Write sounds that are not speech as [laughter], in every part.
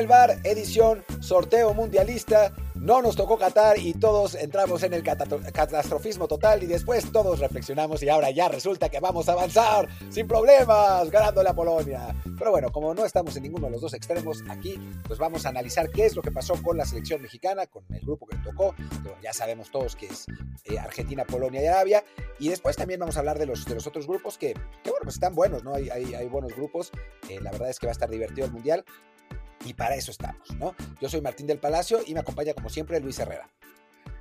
del Bar, edición sorteo mundialista. No nos tocó Qatar y todos entramos en el catastrofismo total y después todos reflexionamos y ahora ya resulta que vamos a avanzar sin problemas ganándole a Polonia. Pero bueno, como no estamos en ninguno de los dos extremos aquí, pues vamos a analizar qué es lo que pasó con la selección mexicana, con el grupo que tocó. Ya sabemos todos que es eh, Argentina, Polonia y Arabia. Y después también vamos a hablar de los, de los otros grupos que, que bueno, pues están buenos, ¿no? Hay, hay, hay buenos grupos. Eh, la verdad es que va a estar divertido el Mundial y para eso estamos, ¿no? Yo soy Martín del Palacio y me acompaña como siempre Luis Herrera.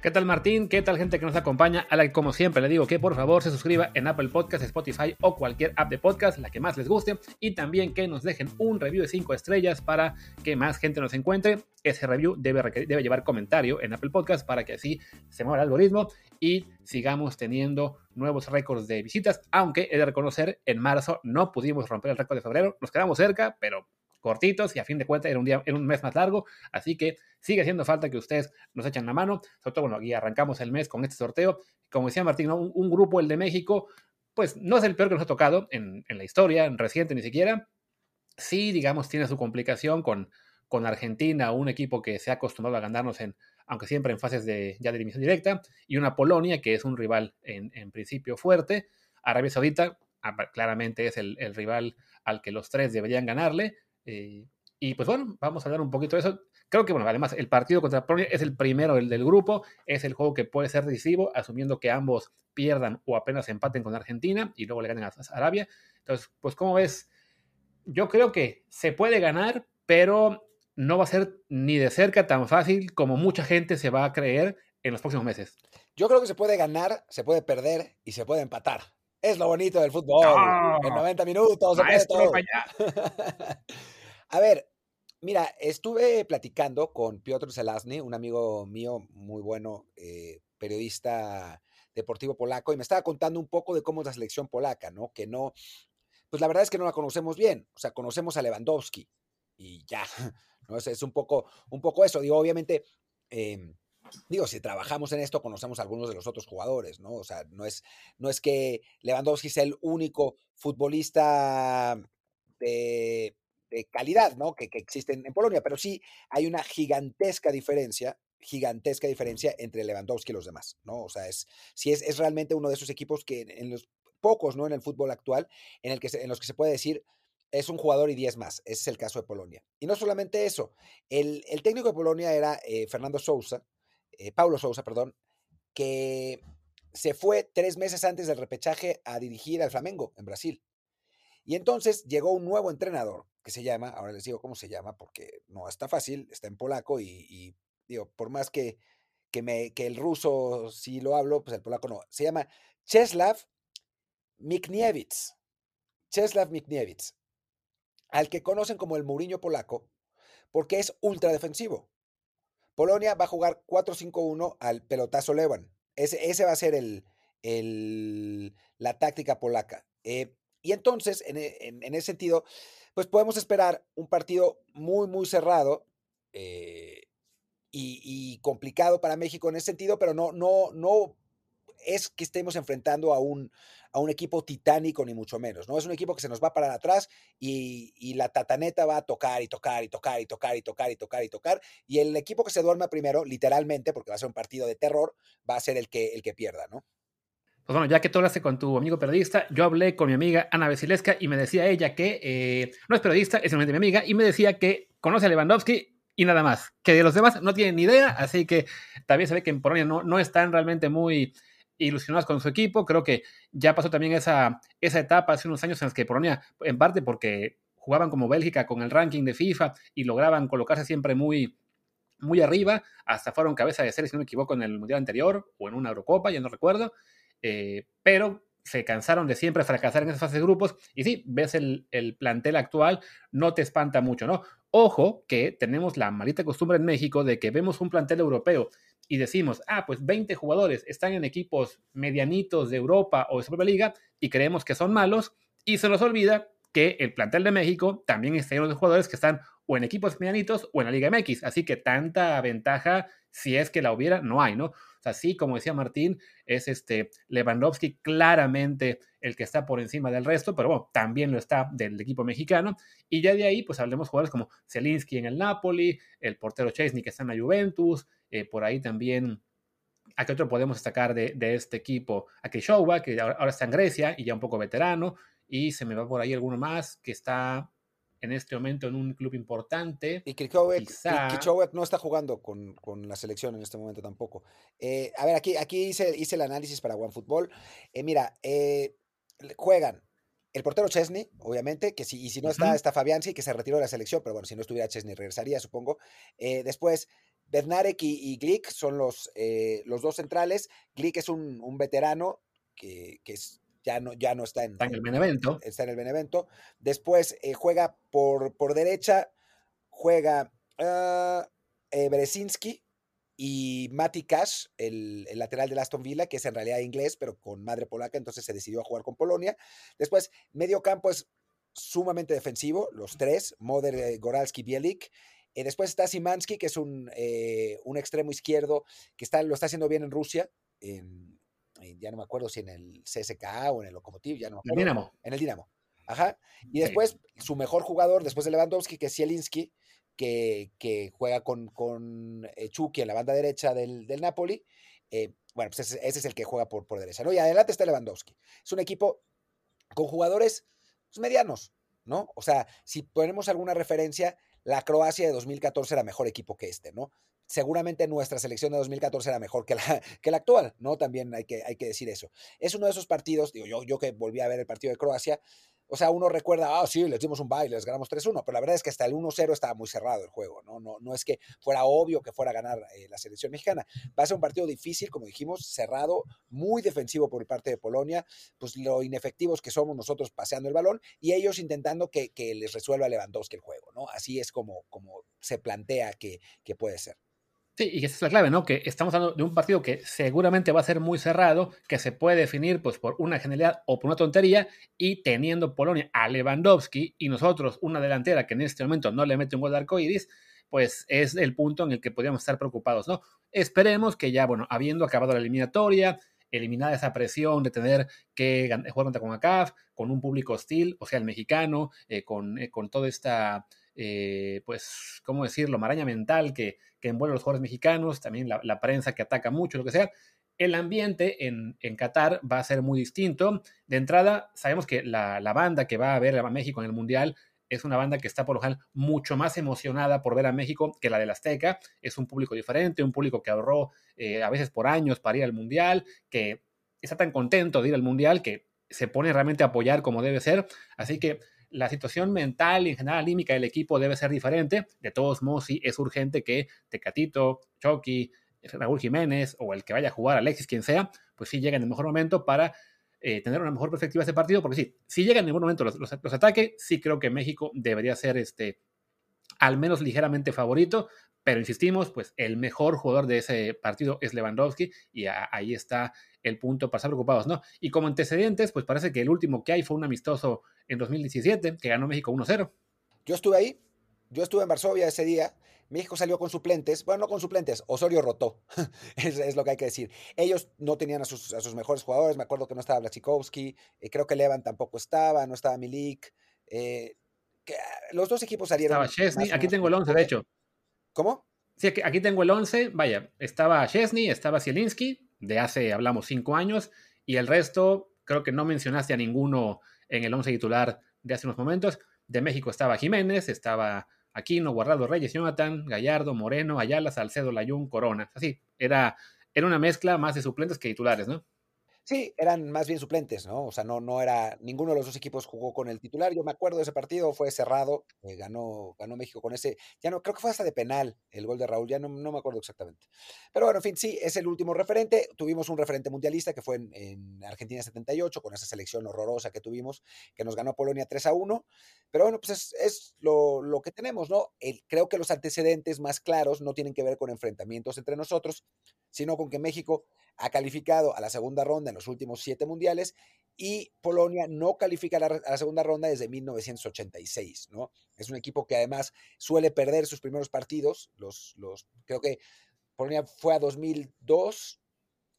¿Qué tal Martín? ¿Qué tal gente que nos acompaña? A la que como siempre le digo que por favor se suscriba en Apple Podcast, Spotify o cualquier app de podcast, la que más les guste, y también que nos dejen un review de 5 estrellas para que más gente nos encuentre. Ese review debe, debe llevar comentario en Apple Podcast para que así se mueva el algoritmo y sigamos teniendo nuevos récords de visitas, aunque he de reconocer, en marzo no pudimos romper el récord de febrero, nos quedamos cerca, pero cortitos y a fin de cuentas era un, día, era un mes más largo, así que sigue haciendo falta que ustedes nos echen la mano, sobre todo, bueno, aquí arrancamos el mes con este sorteo, como decía Martín, un, grupo, el de México, pues no es el peor que nos ha tocado en, la historia, en reciente ni siquiera, sí, digamos, tiene su complicación con, con Argentina, un equipo que se ha acostumbrado a ganarnos en, aunque siempre en fases de ya de eliminación directa, y una Polonia que es un rival en, en principio fuerte, Arabia Saudita ah, claramente es el, el rival al que los tres deberían ganarle, eh, y pues bueno, vamos a hablar un poquito de eso. Creo que, bueno, además el partido contra Polonia es el primero del, del grupo, es el juego que puede ser decisivo, asumiendo que ambos pierdan o apenas empaten con Argentina y luego le ganen a Arabia. Entonces, pues como ves, yo creo que se puede ganar, pero no va a ser ni de cerca tan fácil como mucha gente se va a creer en los próximos meses. Yo creo que se puede ganar, se puede perder y se puede empatar. Es lo bonito del fútbol. En 90 minutos. [laughs] A ver, mira, estuve platicando con Piotr Zelazny, un amigo mío muy bueno, eh, periodista deportivo polaco, y me estaba contando un poco de cómo es la selección polaca, ¿no? Que no, pues la verdad es que no la conocemos bien. O sea, conocemos a Lewandowski y ya, [laughs] ¿no? Es, es un, poco, un poco eso. Digo, obviamente. Eh, digo, si trabajamos en esto, conocemos a algunos de los otros jugadores, ¿no? O sea, no es, no es que Lewandowski sea el único futbolista de, calidad, ¿no? Que, que existe en, Polonia, pero sí hay una gigantesca diferencia, gigantesca diferencia entre Lewandowski y los demás, ¿no? O sea, es, sí es, es realmente uno de esos equipos que en, los pocos, ¿no? En el fútbol actual, en, el que en los que se puede decir, es un jugador y 10 más. Ese es el caso de Polonia. Y no solamente eso, el, el técnico de Polonia era eh, Fernando Sousa, eh, Paulo Sousa, perdón, que se fue tres meses antes del repechaje a dirigir al Flamengo en Brasil. Y entonces llegó un nuevo entrenador que se llama, ahora les digo cómo se llama porque no está fácil, está en polaco y, digo, por más que, que, el ruso sí lo hablo, pues el polaco no. Se llama Czeslaw Mikniewicz. Czeslaw Mikniewicz, al que conocen como el Mourinho polaco, porque es ultra defensivo. Polonia va a jugar 4-5-1 al pelotazo Levan. Ese, ese va a ser el, la táctica polaca. Eh, y entonces, e, en, ese sentido, pues podemos esperar un partido muy, muy cerrado eh, y, y, complicado para México en ese sentido, pero no, no, no es que estemos enfrentando a un, a un equipo titánico, ni mucho menos, ¿no? Es un equipo que se nos va para atrás y, la tataneta va a tocar y tocar y tocar y tocar y tocar y tocar y tocar. Y el equipo que se duerma primero, literalmente, porque va a ser un partido de terror, va a ser el que, el que pierda, ¿no? Pues bueno, ya que tú hablaste con tu amigo periodista, yo hablé con mi amiga Ana Basileska y me decía ella que eh, no es periodista, es simplemente mi amiga, y me decía que conoce a Lewandowski y nada más, que de los demás no tienen ni idea, así que también se ve que en Polonia no, no están realmente muy ilusionados con su equipo. Creo que ya pasó también esa, esa etapa hace unos años en las que Polonia, en parte porque jugaban como Bélgica con el ranking de FIFA y lograban colocarse siempre muy, muy arriba, hasta fueron cabeza de serie, si no me equivoco, en el Mundial anterior o en una Eurocopa, ya no recuerdo, eh, pero se cansaron de siempre fracasar en esas fases de grupos y sí, ves el, el, plantel actual, no te espanta mucho, ¿no? Ojo que tenemos la malita costumbre en México de que vemos un plantel europeo y decimos, ah, pues 20 jugadores están en equipos medianitos de Europa o de su liga y creemos que son malos y se nos olvida que el plantel de México también está lleno de jugadores que están o en equipos medianitos o en la Liga MX. Así que tanta ventaja, si es que la hubiera, no hay, ¿no? O sea, sí, como decía Martín, es este Lewandowski claramente el que está por encima del resto, pero bueno, también lo está del equipo mexicano. Y ya de ahí, pues hablemos jugadores como Zielinski en el Napoli, el portero Chesney que está en la Juventus, eh, por ahí también ¿A qué otro podemos destacar de, este equipo? A Keishova, que ahora está en Grecia y ya un poco veterano. Y se me va por ahí alguno más que está en este momento en un club importante. Y Kichowek no está jugando con, la selección en este momento tampoco. Eh, a ver, aquí, aquí hice, hice el análisis para OneFootball. Eh, mira, eh, juegan el portero Chesney, obviamente, que si, y si no está, está Fabianski, que se retiró de la selección, pero bueno, si no estuviera Chesney regresaría, supongo. después, Bernarek y, Glick son los, los dos centrales. Glick es un, veterano que, que es ya no, ya no está en, está en el Benevento. Está en el Benevento. Después eh, juega por, por derecha, juega uh, Berezinski y Mati Cash, el, lateral de Aston Villa, que es en realidad inglés, pero con madre polaca, entonces se decidió a jugar con Polonia. Después, medio campo es sumamente defensivo, los tres, Moder, eh, Goralski, Bielik. después está Simansky, que es un, un extremo izquierdo que está, lo está haciendo bien en Rusia, en, ya no me acuerdo si en el CSK o en el Lokomotiv, ya no me acuerdo. En el Dinamo. En el Dinamo. Ajá. Y después, su mejor jugador, después de Lewandowski, que es Zielinski, que, que juega con, con eh, Chucky en la banda derecha del, del Napoli. Eh, bueno, pues ese, es el que juega por, por derecha, ¿no? Y adelante está Lewandowski. Es un equipo con jugadores pues, medianos, ¿no? O sea, si ponemos alguna referencia, la Croacia de 2014 era mejor equipo que este, ¿no? seguramente nuestra selección de 2014 era mejor [laughs] que la, actual, ¿no? También hay que, hay que decir eso. Es uno de esos partidos, digo, yo, yo que volví a ver el partido de Croacia, o sea, uno recuerda, ah, sí, les dimos un baile, les ganamos 3-1, pero la verdad es que hasta el 1-0 estaba muy cerrado el juego, ¿no? No, no es que fuera obvio que fuera a ganar eh, la selección mexicana. Va a ser un partido difícil, como dijimos, cerrado, muy defensivo por parte de Polonia, pues lo inefectivos que somos nosotros paseando el balón y ellos intentando que, les resuelva Lewandowski el juego, ¿no? Así es como, como se plantea que, que puede ser. Sí, y esa es la clave, ¿no? Que estamos hablando de un partido que seguramente va a ser muy cerrado, que se puede definir pues por una genialidad o por una tontería, y teniendo Polonia a Lewandowski y nosotros una delantera que en este momento no le mete un gol de arcoiris, pues es el punto en el que podríamos estar preocupados, ¿no? Esperemos que ya, bueno, habiendo acabado la eliminatoria, eliminada esa presión de tener que jugar contra con ACAF, con un público hostil, o sea, el mexicano, eh, con, eh, con toda esta eh, pues, ¿cómo decirlo?, maraña mental que, que envuelve a los jugadores mexicanos, también la, prensa que ataca mucho, lo que sea. El ambiente en, en, Qatar va a ser muy distinto. De entrada, sabemos que la, banda que va a ver a México en el Mundial es una banda que está por lo general mucho más emocionada por ver a México que la del Azteca. Es un público diferente, un público que ahorró eh, a veces por años para ir al Mundial, que está tan contento de ir al Mundial que se pone realmente a apoyar como debe ser. Así que la situación mental y en general anímica del equipo debe ser diferente. De todos modos, sí es urgente que Tecatito, Chucky, Raúl Jiménez o el que vaya a jugar, Alexis, quien sea, pues sí lleguen en el mejor momento para eh, tener una mejor perspectiva de ese partido, porque sí, si llegan en mejor momento los, los, ataques, sí creo que México debería ser este, al menos ligeramente favorito, pero insistimos, pues el mejor jugador de ese partido es Lewandowski y ahí está el punto para estar preocupados, ¿no? Y como antecedentes, pues parece que el último que hay fue un amistoso en 2017 que ganó México 1-0. Yo estuve ahí, yo estuve en Varsovia ese día. México salió con suplentes, bueno, no con suplentes, Osorio rotó, [laughs] es, lo que hay que decir. Ellos no tenían a sus, mejores jugadores, me acuerdo que no estaba Blachikowski, eh, creo que Levan tampoco estaba, no estaba Milik. Eh, que, ah, los dos equipos salieron. Estaba Chesney, aquí tengo el 11, de hecho. ¿Cómo? Sí, aquí tengo el 11, vaya, estaba Chesney, estaba Zielinski, de hace, hablamos, cinco años, y el resto, creo que no mencionaste a ninguno en el 11 titular de hace unos momentos. De México estaba Jiménez, estaba Aquino, Guardado Reyes, Jonathan, Gallardo, Moreno, Ayala, Salcedo, Layún, Corona. Así, era, era una mezcla más de suplentes que titulares, ¿no? Sí, eran más bien suplentes, ¿no? O sea, no, no era, ninguno de los dos equipos jugó con el titular. Yo me acuerdo de ese partido, fue cerrado, eh, ganó, ganó México con ese, ya no, creo que fue hasta de penal el gol de Raúl, ya no, no, me acuerdo exactamente. Pero bueno, en fin, sí, es el último referente. Tuvimos un referente mundialista que fue en, Argentina 78, con esa selección horrorosa que tuvimos, que nos ganó Polonia 3 a 1. Pero bueno, pues es, lo, lo, que tenemos, ¿no? creo que los antecedentes más claros no tienen que ver con enfrentamientos entre nosotros, sino con que México ha calificado a la segunda ronda en los últimos siete mundiales y Polonia no califica a la, segunda ronda desde 1986, ¿no? Es un equipo que además suele perder sus primeros partidos, los, los, creo que Polonia fue a 2002,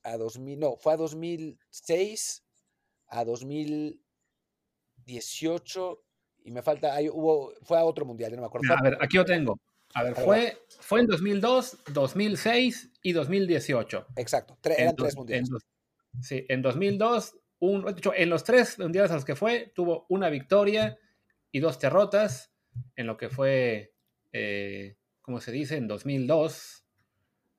a 2000, no, fue a 2006, a 2018 y me falta, ahí hubo, fue a otro mundial, no me acuerdo. A ver, aquí lo tengo. A ver, fue, fue en 2002, 2006 y 2018. Exacto, eran tres mundiales. sí, en 2002 un, en los tres mundiales a los que fue, tuvo una victoria y dos derrotas, en lo que fue, eh, como se dice, en 2002,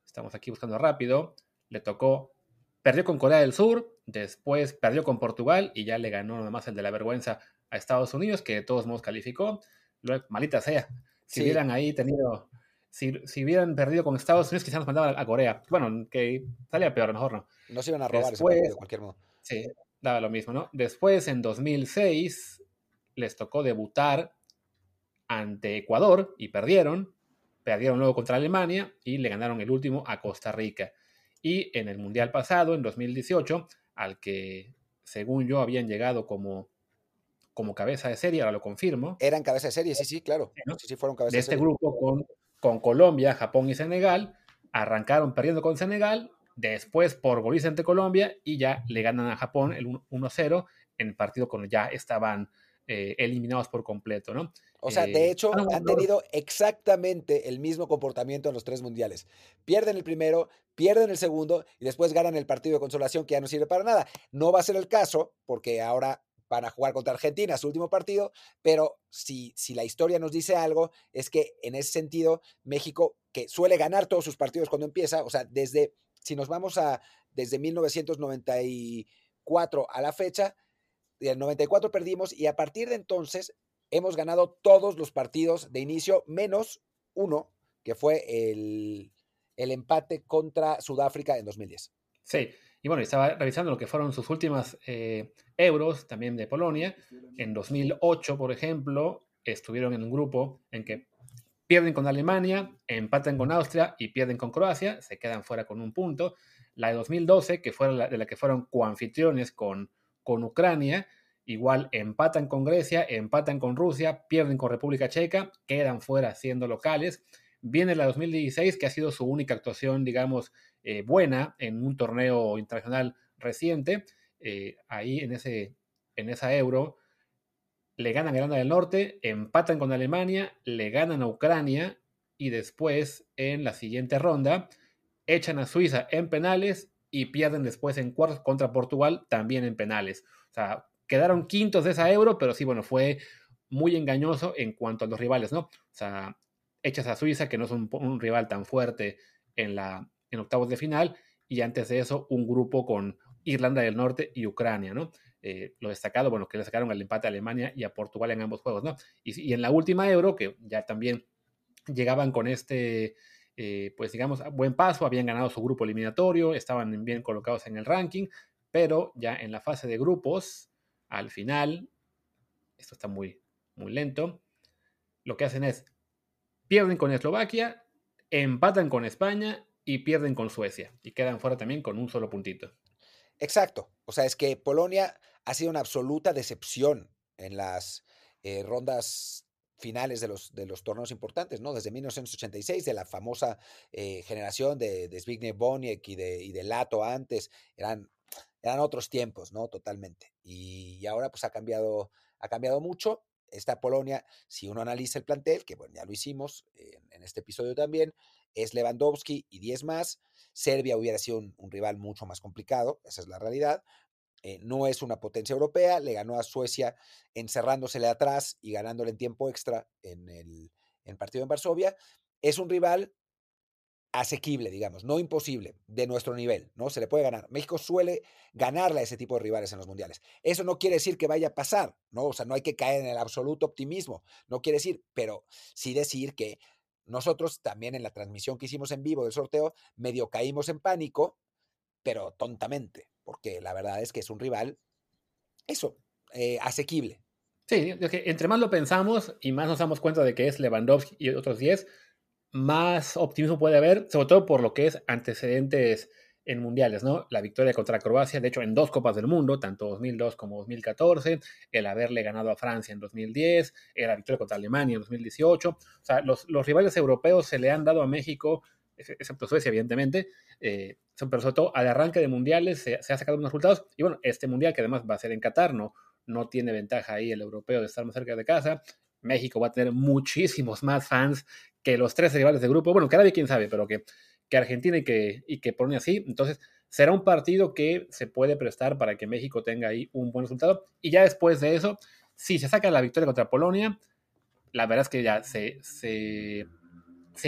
estamos aquí buscando rápido, le tocó, perdió con Corea del Sur, después perdió con Portugal y ya le ganó nada más el de la vergüenza a Estados Unidos, que de todos modos calificó. Luego, malita sea, si hubieran ahí tenido, si, si, hubieran perdido con Estados Unidos, quizás nos mandaban a Corea. Bueno, que salía peor, mejor no. No se iban a robar ese partido de cualquier modo. Sí, daba lo mismo, ¿no? Después, en 2006, les tocó debutar ante Ecuador y perdieron. Perdieron luego contra Alemania y le ganaron el último a Costa Rica. Y en el Mundial pasado, en 2018, al que, según yo, habían llegado como, como cabeza de serie, ahora lo confirmo. Eran cabeza de serie, sí, sí, claro. Sí, sí, fueron cabeza de, este grupo con, con Colombia, Japón y Senegal. Arrancaron perdiendo con Senegal, Después por goliza ante Colombia y ya le ganan a Japón el 1-0 en el partido cuando ya estaban eh, eliminados por completo, ¿no? O sea, de eh, hecho, han tenido exactamente el mismo comportamiento en los tres mundiales. Pierden el primero, pierden el segundo y después ganan el partido de consolación que ya no sirve para nada. No va a ser el caso porque ahora van a jugar contra Argentina, su último partido, pero si, si la historia nos dice algo, es que en ese sentido, México, que suele ganar todos sus partidos cuando empieza, o sea, desde si nos vamos a desde 1994 a la fecha, del 94 perdimos y a partir de entonces hemos ganado todos los partidos de inicio, menos uno, que fue el, empate contra Sudáfrica en 2010. Sí, y bueno, estaba revisando lo que fueron sus últimas eh, euros también de Polonia. En 2008, por ejemplo, estuvieron en un grupo en que Pierden con Alemania, empatan con Austria y pierden con Croacia, se quedan fuera con un punto. La de 2012, que fue de la que fueron coanfitriones con, con Ucrania, igual empatan con Grecia, empatan con Rusia, pierden con República Checa, quedan fuera siendo locales. Viene la 2016, que ha sido su única actuación, digamos, eh, buena en un torneo internacional reciente. Eh, ahí en, ese, en esa euro le ganan a Irlanda del Norte, empatan con Alemania, le ganan a Ucrania y después en la siguiente ronda echan a Suiza en penales y pierden después en cuartos contra Portugal también en penales. O sea, quedaron quintos de esa euro, pero sí, bueno, fue muy engañoso en cuanto a los rivales, ¿no? O sea, echas a Suiza, que no es un, rival tan fuerte en, la, en octavos de final, y antes de eso un grupo con Irlanda del Norte y Ucrania, ¿no? Eh, lo destacado, bueno, que le sacaron el empate a Alemania y a Portugal en ambos juegos, ¿no? Y, en la última Euro, que ya también llegaban con este, eh, pues digamos, buen paso, habían ganado su grupo eliminatorio, estaban bien colocados en el ranking, pero ya en la fase de grupos, al final, esto está muy, muy lento, lo que hacen es, pierden con Eslovaquia, empatan con España y pierden con Suecia, y quedan fuera también con un solo puntito. Exacto. O sea, es que Polonia ha sido una absoluta decepción en las eh, rondas finales de los, de los torneos importantes, ¿no? Desde 1986, de la famosa eh, generación de, de Zbigniew Boniek y de, y Lato antes, eran, eran otros tiempos, ¿no? Totalmente. Y, ahora pues ha cambiado, ha cambiado mucho. Esta Polonia, si uno analiza el plantel, que bueno, ya lo hicimos en, este episodio también, es Lewandowski y 10 más. Serbia hubiera sido un, rival mucho más complicado, esa es la realidad. Eh, no es una potencia europea, le ganó a Suecia encerrándosele atrás y ganándole en tiempo extra en el, en partido en Varsovia. Es un rival asequible, digamos, no imposible, de nuestro nivel, ¿no? Se le puede ganar. México suele ganarle a ese tipo de rivales en los mundiales. Eso no quiere decir que vaya a pasar, ¿no? O sea, no hay que caer en el absoluto optimismo, no quiere decir, pero sí decir que nosotros también en la transmisión que hicimos en vivo del sorteo, medio caímos en pánico, pero tontamente, porque la verdad es que es un rival, eso, eh, asequible. Sí, es que entre más lo pensamos y más nos damos cuenta de que es Lewandowski y otros 10, más optimismo puede haber, sobre todo por lo que es antecedentes en mundiales, ¿no? La victoria contra Croacia, de hecho, en dos Copas del Mundo, tanto 2002 como 2014, el haberle ganado a Francia en 2010, la victoria contra Alemania en 2018. O sea, los, rivales europeos se le han dado a México, excepto Suecia, evidentemente, eh, pero sobre todo al arranque de mundiales se, se ha sacado unos resultados. Y bueno, este mundial, que además va a ser en Qatar, no, no tiene ventaja ahí el europeo de estar más cerca de casa. México va a tener muchísimos más fans que los tres rivales de grupo. Bueno, que nadie quién sabe, pero que que Argentina y que, y que Polonia así. Entonces, será un partido que se puede prestar para que México tenga ahí un buen resultado. Y ya después de eso, si se saca la victoria contra Polonia, la verdad es que ya se, se,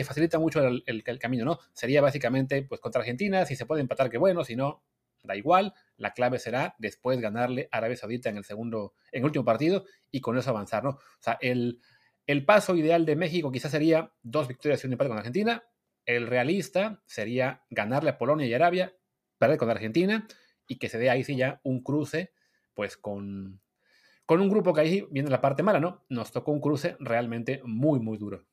facilita mucho el, el, camino, ¿no? Sería básicamente, pues contra Argentina, si se puede empatar, que bueno, si no, da igual. La clave será después ganarle a Arabia Saudita en el segundo, en el último partido y con eso avanzar, ¿no? O sea, el, el paso ideal de México quizás sería dos victorias y un empate con Argentina, el realista sería ganarle a Polonia y Arabia, perder con Argentina y que se dé ahí sí ya un cruce, pues con, con un grupo que ahí viene la parte mala, ¿no? Nos tocó un cruce realmente muy, muy duro.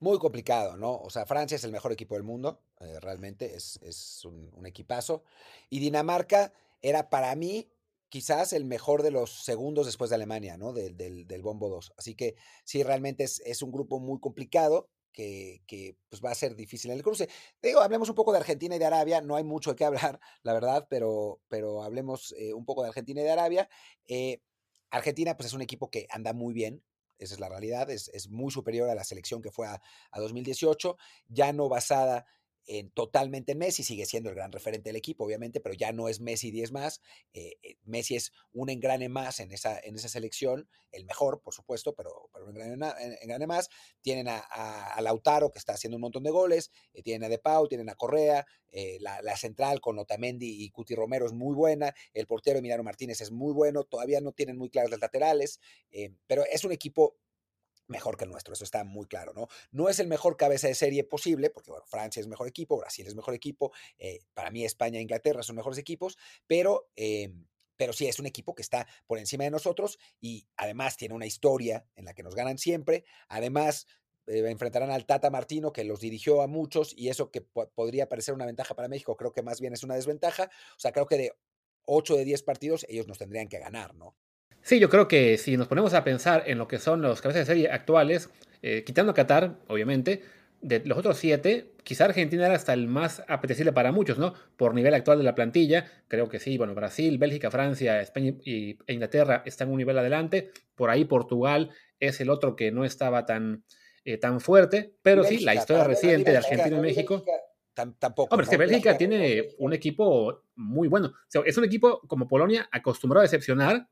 Muy complicado, ¿no? O sea, Francia es el mejor equipo del mundo, eh, realmente es, un, equipazo. Y Dinamarca era para mí quizás el mejor de los segundos después de Alemania, ¿no? Del, del, Bombo 2. Así que sí, realmente es, es, un grupo muy complicado que, pues va a ser difícil en el cruce. Digo, hablemos un poco de Argentina y de Arabia, no hay mucho que hablar, [laughs] la verdad, pero, pero hablemos eh, un poco de Argentina y de Arabia. Eh, Argentina, pues es un equipo que anda muy bien, esa es la realidad, es, es muy superior a la selección que fue a, a 2018, ya no basada totalmente en Messi, sigue siendo el gran referente del equipo, obviamente, pero ya no es Messi 10 más. Eh, eh, Messi es un engrane más en esa, en esa selección, el mejor, por supuesto, pero, pero un engrane, más. Tienen a, Lautaro, que está haciendo un montón de goles, eh, tienen a De Pau, tienen a Correa, la, central con Otamendi y Cuti Romero es muy buena, el portero Emiliano Martínez es muy bueno, todavía no tienen muy claras las laterales, pero es un equipo mejor que el nuestro, eso está muy claro, ¿no? No es el mejor cabeza de serie posible, porque bueno, Francia es mejor equipo, Brasil es mejor equipo, eh, para mí España e Inglaterra son mejores equipos, pero, em, pero sí es un equipo que está por encima de nosotros y además tiene una historia en la que nos ganan siempre, además eh, enfrentarán al Tata Martino, que los dirigió a muchos, y eso que podría parecer una ventaja para México, creo que más bien es una desventaja. O sea, creo que de 8 de 10 partidos ellos nos tendrían que ganar, ¿no? Sí, yo creo que si nos ponemos a pensar en lo que son los cabezas de serie actuales, eh, quitando Qatar, obviamente, de los otros siete, quizá Argentina era hasta el más apetecible para muchos, ¿no? Por nivel actual de la plantilla, creo que sí, bueno, Brasil, Bélgica, Francia, España y, e Inglaterra están un nivel adelante, por ahí Portugal es el otro que no estaba tan, eh, tan fuerte, pero sí, la historia reciente de Argentina y México... Tampoco. Hombre, es que Bélgica tiene un equipo muy bueno. es un equipo como Polonia acostumbrado a decepcionar,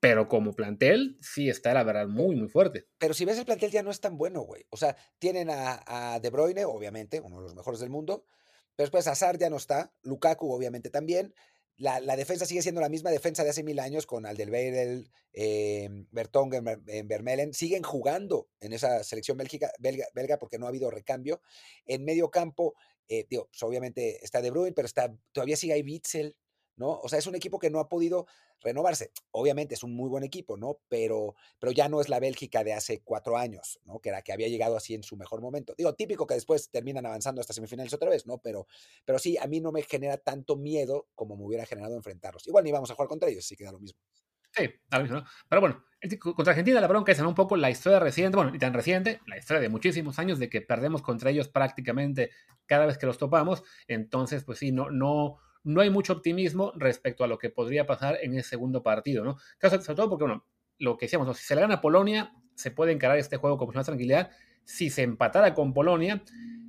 pero como plantel, sí está, la verdad, muy, muy fuerte. Pero si ves el plantel ya no es tan bueno, güey. O sea, tienen a, De Bruyne, obviamente, uno de los mejores del mundo. Pero después Hazard ya no está. Lukaku, obviamente, también. La, defensa sigue siendo la misma defensa de hace mil años con Aldelweireld, eh, Bertongen, en Vermelen. Siguen jugando en esa selección belga, belga, porque no ha habido recambio. En medio campo, eh, pues, obviamente está De Bruyne, pero está, todavía sigue ahí Witzel, ¿no? O sea, es un equipo que no ha podido renovarse. Obviamente es un muy buen equipo, ¿no? Pero, pero ya no es la Bélgica de hace cuatro años, ¿no? Que era que había llegado así en su mejor momento. Digo, típico que después terminan avanzando hasta semifinales otra vez, ¿no? Pero, pero sí, a mí no me genera tanto miedo como me hubiera generado enfrentarlos. Igual ni vamos a jugar contra ellos, así que da lo mismo. Sí, lo mismo, ¿no? Pero bueno, contra Argentina la bronca es un poco la historia reciente, bueno, y tan reciente, la historia de muchísimos años de que perdemos contra ellos prácticamente cada vez que los topamos. Entonces, pues sí, no, no, no hay mucho optimismo respecto a lo que podría pasar en ese segundo partido, ¿no? Sobre todo porque, bueno, lo que decíamos, si se le gana a Polonia, se puede encarar este juego con más tranquilidad. Si se empatara con Polonia,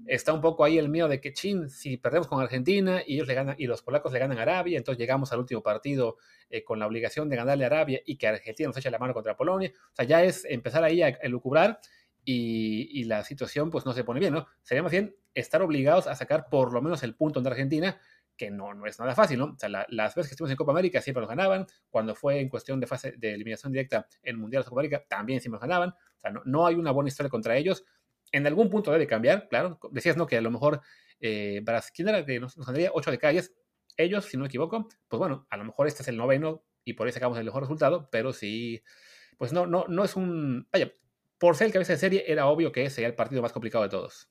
está un poco ahí el miedo de que, chin, si perdemos con Argentina y ellos le ganan, y los polacos le ganan a Arabia, entonces llegamos al último partido eh, con la obligación de ganarle a Arabia y que Argentina nos eche la mano contra Polonia. O sea, ya es empezar ahí a elucubrar y, y, la situación pues no se pone bien, ¿no? Sería más bien estar obligados a sacar por lo menos el punto de Argentina que no, no es nada fácil, ¿no? O sea, las veces que estuvimos en Copa América siempre nos ganaban, cuando fue en cuestión de fase de eliminación directa en Mundial de Copa América también siempre nos ganaban, o sea, no, hay una buena historia contra ellos. En algún punto debe cambiar, claro. Decías, ¿no? Que a lo mejor eh, ¿quién era que nos, ganaría 8 de calles? Ellos, si no me equivoco, pues bueno, a lo mejor este es el noveno y por ahí sacamos el mejor resultado, pero sí, pues no, no, no es un... Vaya, por ser el cabeza de serie, era obvio que ese sería el partido más complicado de todos.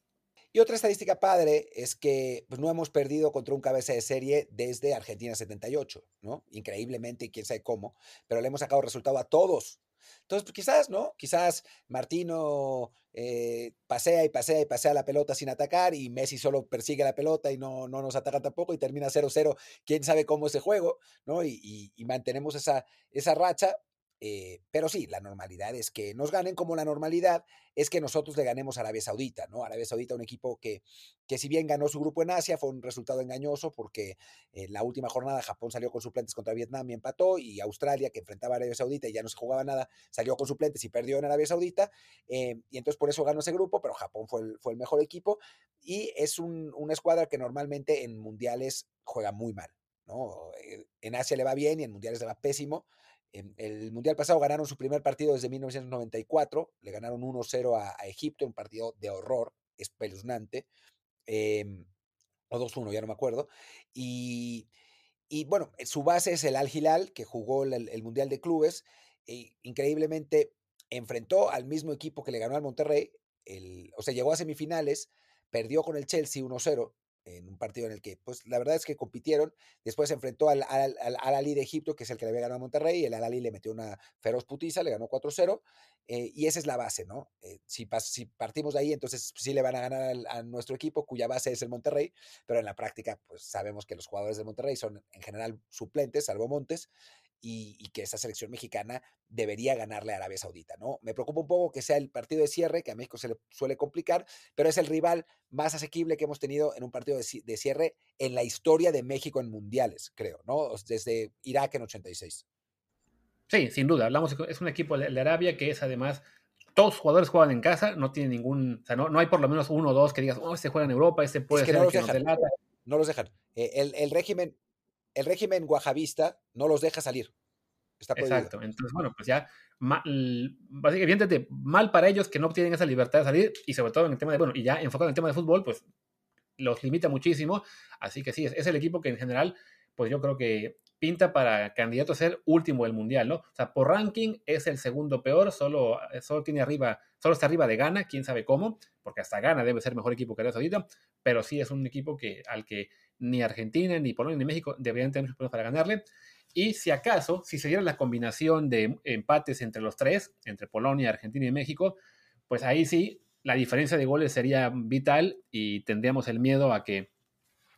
Y otra estadística padre es que pues, no hemos perdido contra un cabeza de serie desde Argentina 78, ¿no? Increíblemente, quién sabe cómo, pero le hemos sacado resultado a todos. Entonces, pues, quizás, ¿no? Quizás Martino eh, pasea y pasea y pasea la pelota sin atacar y Messi solo persigue la pelota y no, no nos ataca tampoco y termina 0-0. Quién sabe cómo es el juego, ¿no? Y, y mantenemos esa, esa racha, eh, pero sí, la normalidad es que nos ganen, como la normalidad es que nosotros le ganemos a Arabia Saudita, ¿no? Arabia Saudita, un equipo que, que si bien ganó su grupo en Asia, fue un resultado engañoso porque en la última jornada Japón salió con suplentes contra Vietnam y empató, y Australia, que enfrentaba a Arabia Saudita y ya no se jugaba nada, salió con suplentes y perdió en Arabia Saudita, eh, y entonces por eso ganó ese grupo, pero Japón fue el, fue el mejor equipo, y es un, una escuadra que normalmente en mundiales juega muy mal, ¿no? Eh, en Asia le va bien y en mundiales le va pésimo el Mundial pasado ganaron su primer partido desde 1994, le ganaron 1-0 a, Egipto, un partido de horror, espeluznante, em, o 2-1, ya no me acuerdo. Y, bueno, su base es el Al Hilal, que jugó el, Mundial de Clubes, e increíblemente enfrentó al mismo equipo que le ganó al Monterrey, o sea, llegó a semifinales, perdió con el Chelsea 1-0 en un partido en el que, pues la verdad es que compitieron. Después se enfrentó al, al, Ali de Egipto, que es el que le había ganado a Monterrey, y el Al Ali le metió una feroz putiza, le ganó 4-0, eh, y esa es la base, ¿no? Eh, si, si, partimos de ahí, entonces sí le van a ganar a nuestro equipo, cuya base es el Monterrey, pero en la práctica, pues sabemos que los jugadores de Monterrey son en general suplentes, salvo Montes, y, que esa selección mexicana debería ganarle a Arabia Saudita, ¿no? Me preocupa un poco que sea el partido de cierre, que a México se le suele complicar, pero es el rival más asequible que hemos tenido en un partido de, cierre en la historia de México en mundiales, creo, ¿no? Desde Irak en 86. Sí, sin duda. Hablamos, es un equipo de Arabia que es además todos los jugadores juegan en casa, no tiene ningún, o sea, no, no hay por lo menos uno o dos que digas, oh, este juega en Europa, este puede ser no los dejan, No los dejan. Eh, el, el, régimen, el régimen guajavista no los deja salir. Está Exacto. Entonces, bueno, pues ya, básicamente, mal para ellos que no tienen esa libertad de salir y sobre todo en el tema de, bueno, y ya enfocado en el tema de fútbol, pues los limita muchísimo. Así que sí, es, el equipo que en general, pues yo creo que pinta para candidato a ser último del mundial, ¿no? O sea, por ranking es el segundo peor, solo, solo tiene arriba, solo está arriba de Ghana, quién sabe cómo, porque hasta Ghana debe ser mejor equipo que Arabia Saudita, pero sí es un equipo que, al que ni Argentina, ni Polonia, ni México deberían tener muchos para ganarle. Y si acaso, si se diera la combinación de empates entre los tres, entre Polonia, Argentina y México, pues ahí sí, la diferencia de goles sería vital y tendríamos el miedo a que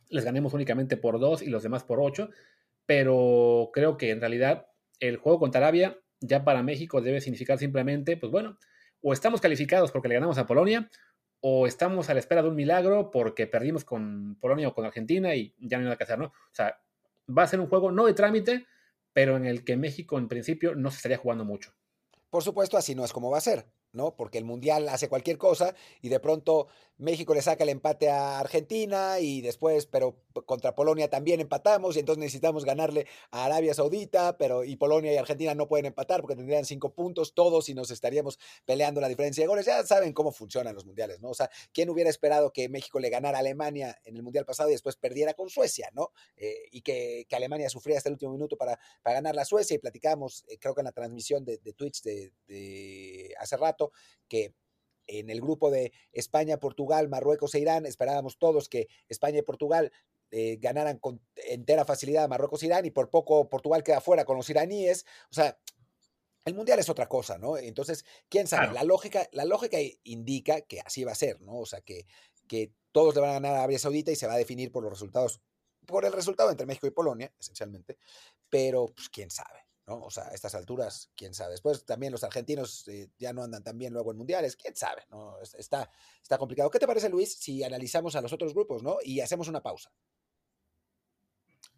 les ganemos únicamente por dos y los demás por ocho. Pero creo que en realidad el juego contra Arabia ya para México debe significar simplemente, pues bueno, o estamos calificados porque le ganamos a Polonia, o estamos a la espera de un milagro porque perdimos con Polonia o con Argentina y ya no hay nada que hacer, ¿no? O sea, va a ser un juego no de trámite, pero en el que México en principio no se estaría jugando mucho. Por supuesto, así no es como va a ser. ¿No? Porque el Mundial hace cualquier cosa y de pronto México le saca el empate a Argentina y después, pero contra Polonia también empatamos y entonces necesitamos ganarle a Arabia Saudita, pero y Polonia y Argentina no pueden empatar porque tendrían cinco puntos todos y nos estaríamos peleando la diferencia de goles. Ya saben cómo funcionan los mundiales, ¿no? O sea, ¿quién hubiera esperado que México le ganara a Alemania en el Mundial pasado y después perdiera con Suecia, ¿no? Eh, y que, que, Alemania sufría hasta el último minuto para, para ganar la Suecia y platicamos, eh, creo que en la transmisión de, de Twitch de, de hace rato, que en el grupo de España, Portugal, Marruecos e Irán esperábamos todos que España y Portugal eh, ganaran con entera facilidad a Marruecos e Irán y por poco Portugal queda fuera con los iraníes. O sea, el mundial es otra cosa, ¿no? Entonces, quién sabe, la, lógica, la lógica indica que así va a ser, ¿no? O sea, que, que todos le van a ganar a Arabia Saudita y se va a definir por los resultados, por el resultado entre México y Polonia, esencialmente, pero pues quién sabe. O sea, a estas alturas, quién sabe. Después también los argentinos eh, ya no andan tan bien luego en mundiales, quién sabe, ¿no? Está, está complicado. ¿Qué te parece, Luis, si analizamos a los otros grupos, ¿no? Y hacemos una pausa.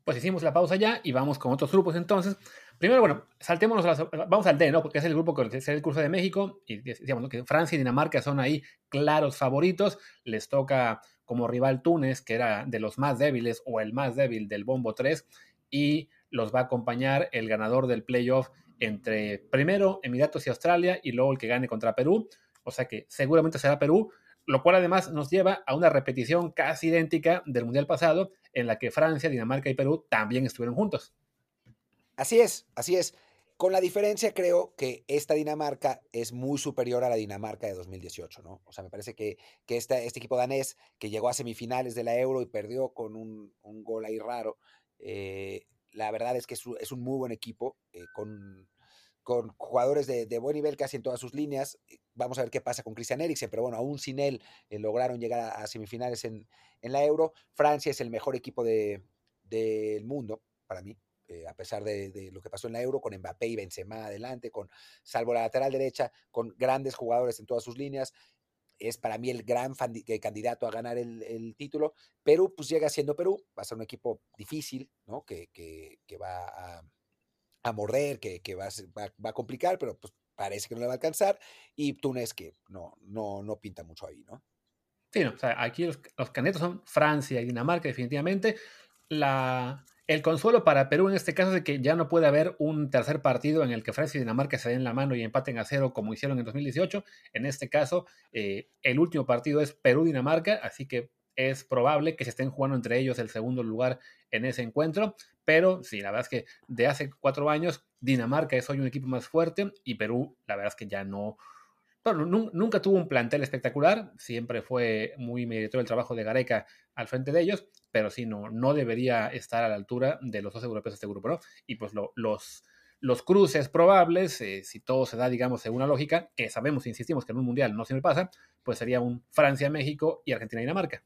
Pues hicimos la pausa ya y vamos con otros grupos entonces. Primero, bueno, saltémonos, vamos al D, ¿no? Porque es el grupo que es el curso de México y decíamos que Francia y Dinamarca son ahí claros favoritos. Les toca como rival Túnez, que era de los más débiles o el más débil del Bombo 3 y los va a acompañar el ganador del playoff entre primero Emiratos y Australia y luego el que gane contra Perú. O sea que seguramente será Perú, lo cual además nos lleva a una repetición casi idéntica del Mundial pasado, en la que Francia, Dinamarca y Perú también estuvieron juntos. Así es, así es. Con la diferencia, creo que esta Dinamarca es muy superior a la Dinamarca de 2018, ¿no? O sea, me parece que, que este equipo danés, que llegó a semifinales de la Euro y perdió con un, un gol ahí raro, eh, la verdad es que es, un muy buen equipo, eh, con, con, jugadores de, de, buen nivel casi en todas sus líneas. Vamos a ver qué pasa con Christian Eriksen, pero bueno, aún sin él eh, lograron llegar a, semifinales en, en, la Euro. Francia es el mejor equipo de, del mundo, para mí, eh, a pesar de, de, lo que pasó en la Euro, con Mbappé y Benzema adelante, con salvo la lateral derecha, con grandes jugadores en todas sus líneas. Es para mí el gran candidato a ganar el, título. Perú, pues llega siendo Perú, va a ser un equipo difícil, ¿no? Que, que, va a, a, morder, que, que va, a, va, va, a complicar, pero pues parece que no le va a alcanzar. Y Túnez, que no, no, no pinta mucho ahí, ¿no? Sí, no, o sea, aquí los, los candidatos son Francia y Dinamarca, definitivamente. La, el consuelo para Perú en este caso es que ya no puede haber un tercer partido en el que Francia y Dinamarca se den la mano y empaten a cero como hicieron en 2018. En este caso, eh, el último partido es Perú-Dinamarca, así que es probable que se estén jugando entre ellos el segundo lugar en ese encuentro. Pero sí, la verdad es que de hace cuatro años, Dinamarca es hoy un equipo más fuerte y Perú, la verdad es que ya no, nunca tuvo un plantel espectacular, siempre fue muy meritorio el trabajo de Gareca al frente de ellos, pero sí, no, no debería estar a la altura de los dos europeos de este grupo, ¿no? Y pues lo, los, los cruces probables, eh, si todo se da, digamos, según una lógica, que sabemos, insistimos, que en un mundial no siempre pasa, pues sería un Francia-México y Argentina-Dinamarca.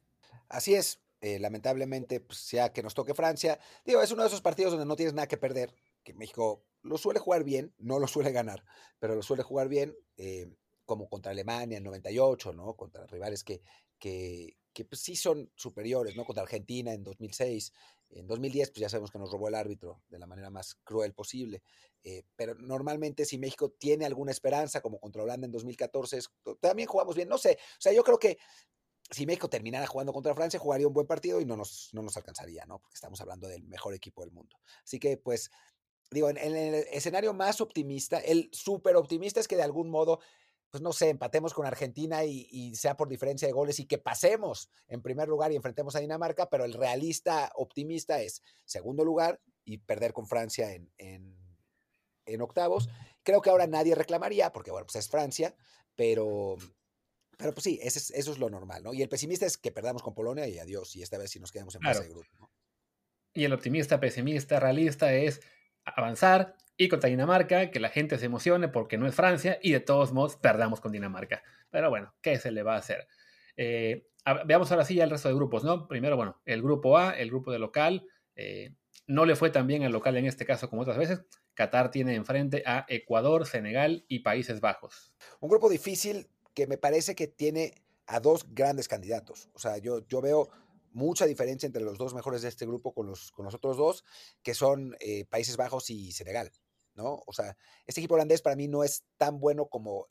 Así es, eh, lamentablemente, pues, sea que nos toque Francia, digo, es uno de esos partidos donde no tienes nada que perder, que México lo suele jugar bien, no lo suele ganar, pero lo suele jugar bien. Eh, como contra Alemania en 98, ¿no? Contra rivales que, que, que pues sí son superiores, ¿no? Contra Argentina en 2006. En 2010, pues ya sabemos que nos robó el árbitro de la manera más cruel posible. Eh, pero normalmente, si México tiene alguna esperanza, como contra Holanda en 2014, es, también jugamos bien. No sé, o sea, yo creo que si México terminara jugando contra Francia, jugaría un buen partido y no nos, no nos alcanzaría, ¿no? Porque estamos hablando del mejor equipo del mundo. Así que, pues, digo, en, en el escenario más optimista, el súper optimista es que de algún modo pues no sé, empatemos con Argentina y, y, sea por diferencia de goles y que pasemos en primer lugar y enfrentemos a Dinamarca, pero el realista optimista es segundo lugar y perder con Francia en, en, en octavos. Creo que ahora nadie reclamaría, porque bueno, pues es Francia, pero, pero pues sí, es, eso es lo normal, ¿no? Y el pesimista es que perdamos con Polonia y adiós, y esta vez si nos quedamos en claro. fase de grupo. ¿no? Y el optimista, pesimista, realista es avanzar, y contra Dinamarca, que la gente se emocione porque no es Francia y de todos modos perdamos con Dinamarca. Pero bueno, ¿qué se le va a hacer? Eh, veamos ahora sí ya el resto de grupos, ¿no? Primero, bueno, el grupo A, el grupo de local. Eh, no le fue tan bien al local en este caso como otras veces. Qatar tiene enfrente a Ecuador, Senegal y Países Bajos. Un grupo difícil que me parece que tiene a dos grandes candidatos. O sea, yo, yo veo mucha diferencia entre los dos mejores de este grupo con los, con los otros dos, que son eh, Países Bajos y Senegal. ¿No? O sea, este equipo holandés para mí no es tan bueno como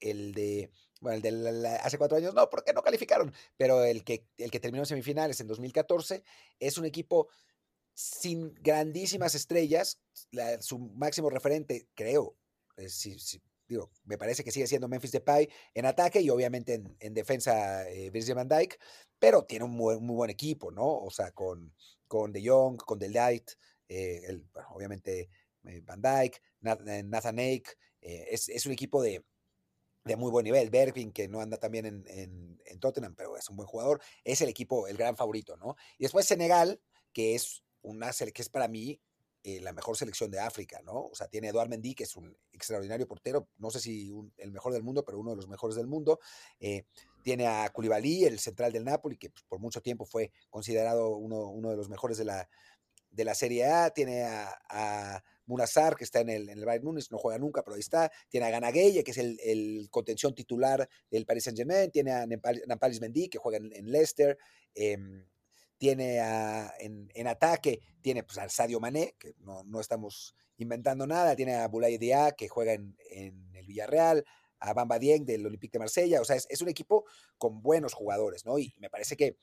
el de, bueno, el de hace cuatro años, no, porque no calificaron, pero el que, el que terminó en semifinales en 2014 es un equipo sin grandísimas estrellas, la, su máximo referente, creo, eh, si, digo, me parece que sigue siendo Memphis Depay en ataque y obviamente en, en defensa eh, Virgil van Dijk, pero tiene un muy, buen equipo, ¿no? O sea, con, con De Jong, con De Light, eh, el, obviamente Van Dyke, eh, Nathan Ake, eh, es, es, un equipo de, de, muy buen nivel. Bergvin, que no anda también en, en, en, Tottenham, pero es un buen jugador, es el equipo, el gran favorito, ¿no? Y después Senegal, que es una que es para mí eh, la mejor selección de África, ¿no? O sea, tiene Eduard Mendy, que es un extraordinario portero, no sé si el mejor del mundo, pero uno de los mejores del mundo. Eh, tiene a Koulibaly, el central del Napoli, que pues, por mucho tiempo fue considerado uno, uno de los mejores de la, de la Serie A. Tiene a Munazar, que está en el, Bayern Múnich, no juega nunca, pero ahí está. Tiene a Ganagueye, que es el, el, contención titular del Paris Saint-Germain. Tiene a Nampalis Mendy, que juega en, Leicester. Eh, tiene a, en, en, ataque, tiene pues, a Sadio Mané, que no, no estamos inventando nada. Tiene a Boulaye Dia, que juega en, en el Villarreal. A Bamba Dieng del Olympique de Marsella. O sea, es, es un equipo con buenos jugadores, ¿no? Y me parece que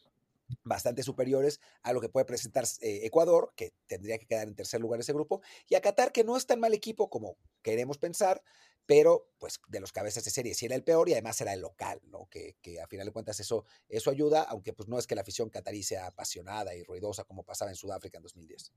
bastante superiores a lo que puede presentar eh, Ecuador, que tendría que quedar en tercer lugar ese grupo, y a Qatar, que no es tan mal equipo como queremos pensar, pero pues de los cabezas de serie sí era el peor y además era el local, ¿no? Que, que a final de cuentas eso, eso ayuda, aunque pues no es que la afición catarí sea apasionada y ruidosa como pasaba en Sudáfrica en 2010.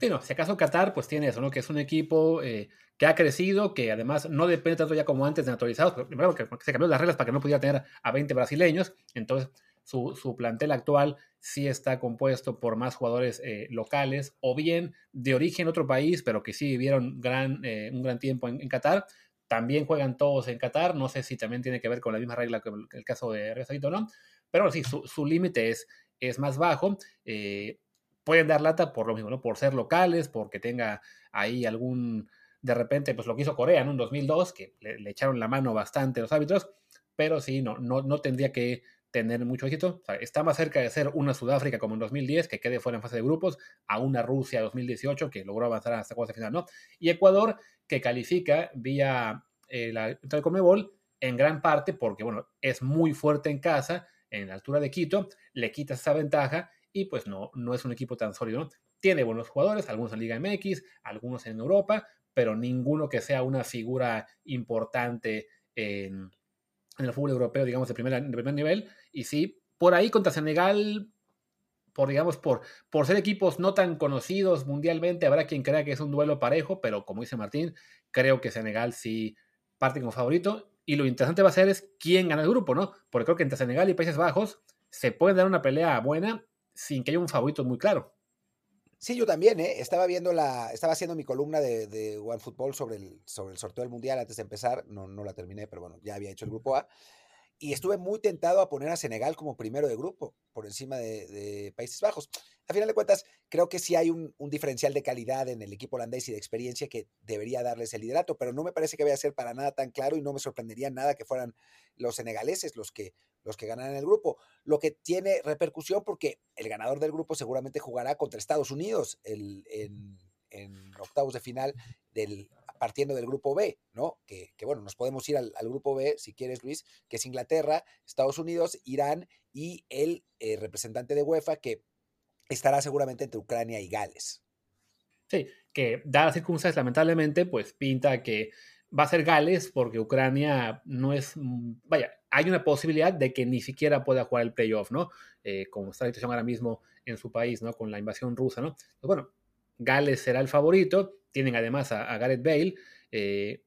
Sí, no, si acaso Qatar, pues tiene eso, ¿no? Que es un equipo eh, que ha crecido, que además no depende tanto ya como antes de naturalizados, primero que se cambió las reglas para que no pudiera tener a 20 brasileños, entonces su, su plantel actual sí está compuesto por más jugadores eh, locales o bien de origen otro país, pero que sí vivieron gran, eh, un gran tiempo en, Qatar. También juegan todos en Qatar, no sé si también tiene que ver con la misma regla que el, caso de Arabia o no, pero sí, su, su límite es, es más bajo. Eh, pueden dar lata por lo mismo, ¿no? Por ser locales, porque tenga ahí algún, de repente, pues lo que hizo Corea en un 2002, que le, echaron la mano bastante los árbitros, pero sí, no, no, no tendría que tener mucho éxito. está más cerca de ser una Sudáfrica como en 2010, que quede fuera en fase de grupos, a una Rusia 2018, que logró avanzar hasta cuartos de final, ¿no? Y Ecuador, que califica vía eh, la Comebol, en gran parte porque, bueno, es muy fuerte en casa, en la altura de Quito, le quita esa ventaja y pues no, no es un equipo tan sólido. Tiene buenos jugadores, algunos en Liga MX, algunos en Europa, pero ninguno que sea una figura importante en, el fútbol europeo, digamos, de primer, primer nivel. Y sí, por ahí contra Senegal, por digamos, por, por ser equipos no tan conocidos mundialmente, habrá quien crea que es un duelo parejo, pero como dice Martín, creo que Senegal sí parte como favorito. Y lo interesante va a ser es quién gana el grupo, ¿no? Porque creo que entre Senegal y Países Bajos se puede dar una pelea buena sin que haya un favorito muy claro. Sí, yo también, ¿eh? Estaba viendo la, estaba haciendo mi columna de, de OneFootball sobre el, sobre el sorteo del Mundial antes de empezar, no, no la terminé, pero bueno, ya había hecho el grupo A, y estuve muy tentado a poner a Senegal como primero de grupo, por encima de, Países Bajos. A final de cuentas, creo que sí hay un, diferencial de calidad en el equipo holandés y de experiencia que debería darles el liderato, pero no me parece que vaya a ser para nada tan claro y no me sorprendería nada que fueran los senegaleses los que, los que ganaran el grupo. Lo que tiene repercusión porque el ganador del grupo seguramente jugará contra Estados Unidos el, en, en octavos de final del partiendo del grupo B, ¿no? Que, bueno, nos podemos ir al, grupo B, si quieres, Luis, que es Inglaterra, Estados Unidos, Irán y el eh, representante de UEFA, que estará seguramente entre Ucrania y Gales. Sí, que dadas las circunstancias, lamentablemente, pues pinta que va a ser Gales porque Ucrania no es, mm, vaya, hay una posibilidad de que ni siquiera pueda jugar el playoff, ¿no? Eh, como está la situación ahora mismo en su país, ¿no? Con la invasión rusa, ¿no? Pues bueno, Gales será el favorito. Tienen además a, Gareth Bale eh,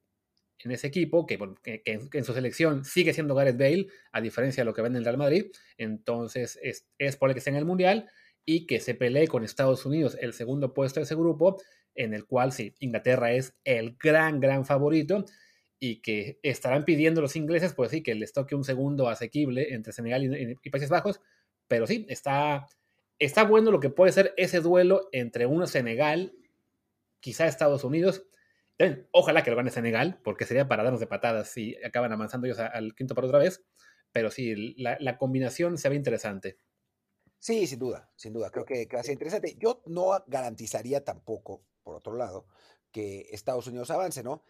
en ese equipo, que, en, su selección sigue siendo Gareth Bale, a diferencia de lo que ven en el Real Madrid. Entonces es, por el que esté en el Mundial y que se pelee con Estados Unidos el segundo puesto de ese grupo, en el cual sí, Inglaterra es el gran, gran favorito y que estarán pidiendo los ingleses, pues sí, que les toque un segundo asequible entre Senegal y Países Bajos, pero sí, está, está bueno lo que puede ser ese duelo entre uno Senegal, quizá Estados Unidos. Ojalá que lo gane Senegal, porque sería para darnos de patadas si acaban avanzando ellos al quinto para otra vez. Pero sí, la, combinación se ve interesante. Sí, sin duda, sin duda. Creo que, que va a ser interesante. Yo no garantizaría tampoco, por otro lado, que Estados Unidos avance, ¿no?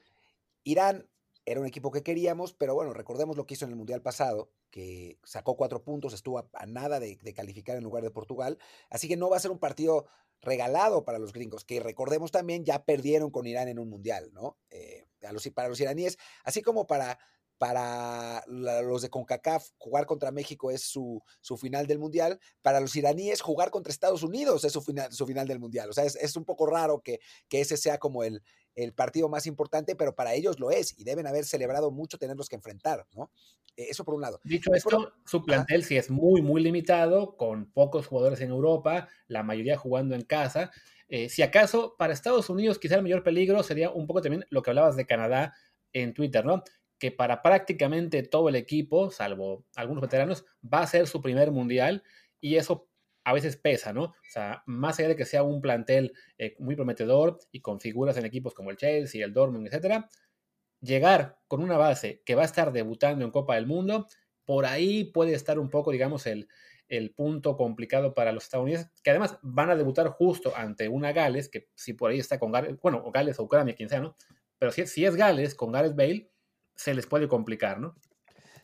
Irán era un equipo que queríamos, pero bueno, recordemos lo que hizo en el Mundial pasado, que sacó cuatro puntos, estuvo a, nada de, calificar en lugar de Portugal, así que no va a ser un partido regalado para los gringos, que recordemos también ya perdieron con Irán en un Mundial, ¿no? Eh, a los, para los iraníes, así como para, para los de CONCACAF jugar contra México es su, su, final del Mundial, para los iraníes jugar contra Estados Unidos es su final, su final del Mundial, o sea, es, es un poco raro que, que ese sea como el, el partido más importante, pero para ellos lo es y deben haber celebrado mucho tenerlos que enfrentar, ¿no? Eh, eso por un lado. Dicho esto, su plantel sí es muy, muy limitado, con pocos jugadores en Europa, la mayoría jugando en casa. Eh, si acaso para Estados Unidos quizá el mayor peligro sería un poco también lo que hablabas de Canadá en Twitter, ¿no? Que para prácticamente todo el equipo, salvo algunos veteranos, va a ser su primer mundial y eso a veces pesa, ¿no? O sea, más allá de que sea un plantel eh, muy prometedor y con figuras en equipos como el Chelsea, el Dortmund, etcétera, llegar con una base que va a estar debutando en Copa del Mundo, por ahí puede estar un poco, digamos, el, el punto complicado para los estadounidenses, que además van a debutar justo ante una Gales, que si por ahí está con Gales, bueno, o Gales o Ucrania, quien sea, ¿no? Pero si, es Gales con Gales Bale, se les puede complicar, ¿no?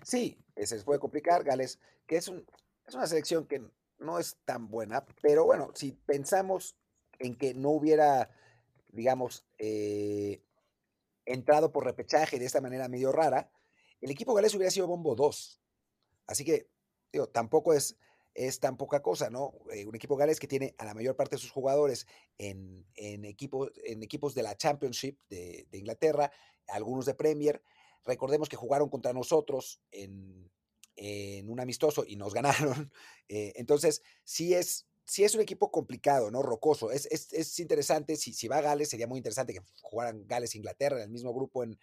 Sí, se les puede complicar. Gales, que es, un, una selección que no es tan buena, pero bueno, si pensamos en que no hubiera, digamos, eh, entrado por repechaje de esta manera medio rara, el equipo galés hubiera sido bombo 2. Así que, digo, tampoco es, tan poca cosa, ¿no? Eh, un equipo Gales que tiene a la mayor parte de sus jugadores en, en, equipo, en equipos de la Championship de, Inglaterra, algunos de Premier. Recordemos que jugaron contra nosotros en, en un amistoso y nos [laughs] ganaron. Eh, entonces, sí es, sí es un equipo complicado, ¿no? Rocoso. Es, es, es interesante, si, si va a Gales, sería muy interesante que jugaran Gales e Inglaterra en el mismo grupo en,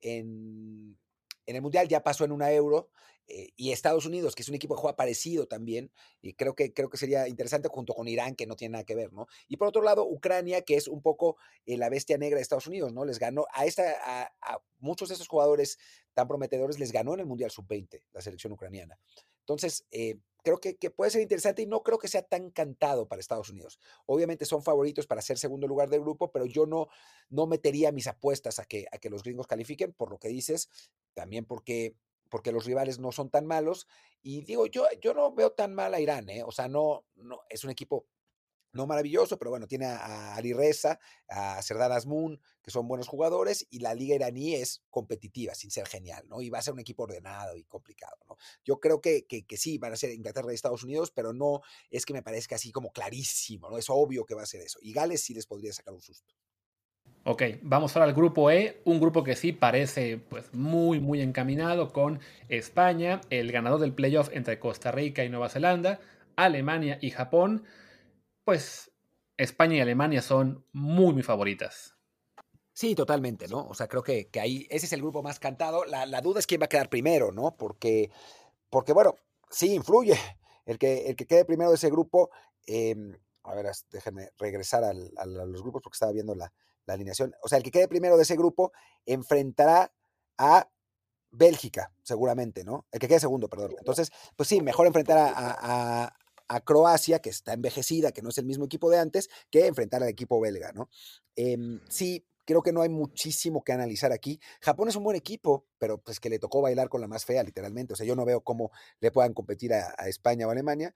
en, en el Mundial, ya pasó en una Euro, eh, y Estados Unidos, que es un equipo que juega parecido también, y creo que, creo que sería interesante junto con Irán, que no tiene nada que ver, ¿no? Y por otro lado, Ucrania, que es un poco eh, la bestia negra de Estados Unidos, ¿no? Les ganó a, esta, a, muchos de esos jugadores tan prometedores, les ganó en el Mundial Sub-20, la selección ucraniana. Entonces, eh, creo que, que, puede ser interesante y no creo que sea tan cantado para Estados Unidos. Obviamente son favoritos para ser segundo lugar del grupo, pero yo no, no metería mis apuestas a que, a que los gringos califiquen, por lo que dices, también porque porque los rivales no son tan malos. Y digo, yo, yo no veo tan mal a Irán, ¿eh? O sea, no, no, es un equipo no maravilloso, pero bueno, tiene a Ali Reza, a Serdar Azmoun, que son buenos jugadores, y la liga iraní es competitiva, sin ser genial, ¿no? Y va a ser un equipo ordenado y complicado, ¿no? Yo creo que, que, que sí, van a ser Inglaterra y Estados Unidos, pero no es que me parezca así como clarísimo, ¿no? Es obvio que va a ser eso. Y Gales sí les podría sacar un susto. Ok, vamos ahora al grupo E, un grupo que sí parece pues muy muy encaminado con España, el ganador del playoff entre Costa Rica y Nueva Zelanda, Alemania y Japón. Pues España y Alemania son muy muy favoritas. Sí, totalmente, ¿no? O sea, creo que, que ahí ese es el grupo más cantado. La, la, duda es quién va a quedar primero, ¿no? Porque, porque bueno, sí influye. El que, el que quede primero de ese grupo, eh, a ver, déjenme regresar al, a los grupos porque estaba viendo la, la alineación. O sea, el que quede primero de ese grupo enfrentará a Bélgica, seguramente, ¿no? El que quede segundo, perdón. Entonces, pues sí, mejor enfrentar a, a, a, Croacia, que está envejecida, que no es el mismo equipo de antes, que enfrentar al equipo belga, ¿no? Eh, sí, creo que no hay muchísimo que analizar aquí. Japón es un buen equipo, pero pues que le tocó bailar con la más fea, literalmente. O sea, yo no veo cómo le puedan competir a, a España o Alemania.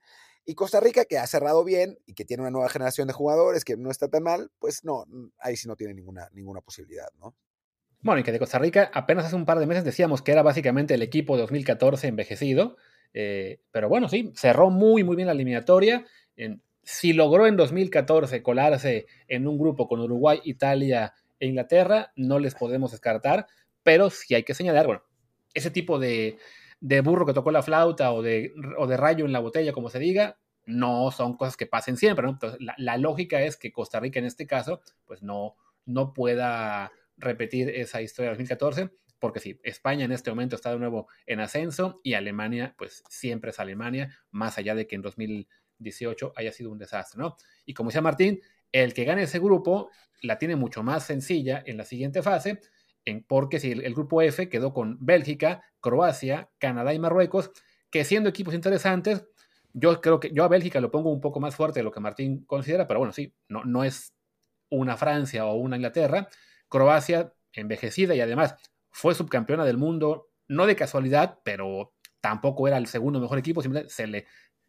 Y Costa Rica, que ha cerrado bien y que tiene una nueva generación de jugadores que no está tan mal, pues no, ahí sí no tiene ninguna, ninguna posibilidad, ¿no? Bueno, y que de Costa Rica apenas hace un par de meses decíamos que era básicamente el equipo de 2014 envejecido, eh, pero bueno, sí, cerró muy, muy bien la eliminatoria. Si logró en 2014 colarse en un grupo con Uruguay, Italia e Inglaterra, no les podemos descartar, pero sí hay que señalar, bueno, ese tipo de, de burro que tocó la flauta o de, o de rayo en la botella, como se diga, no son cosas que pasen siempre, ¿no? La, la, lógica es que Costa Rica en este caso, pues no, no pueda repetir esa historia de 2014, porque sí, España en este momento está de nuevo en ascenso y Alemania, pues siempre es Alemania, más allá de que en 2018 haya sido un desastre, ¿no? Y como decía Martín, el que gane ese grupo la tiene mucho más sencilla en la siguiente fase, porque si el, grupo F quedó con Bélgica, Croacia, Canadá y Marruecos, que siendo equipos interesantes, yo creo que yo a Bélgica lo pongo un poco más fuerte de lo que Martín considera, pero bueno, sí, no, no es una Francia o una Inglaterra. Croacia envejecida y además fue subcampeona del mundo, no de casualidad, pero tampoco era el segundo mejor equipo, simplemente se le,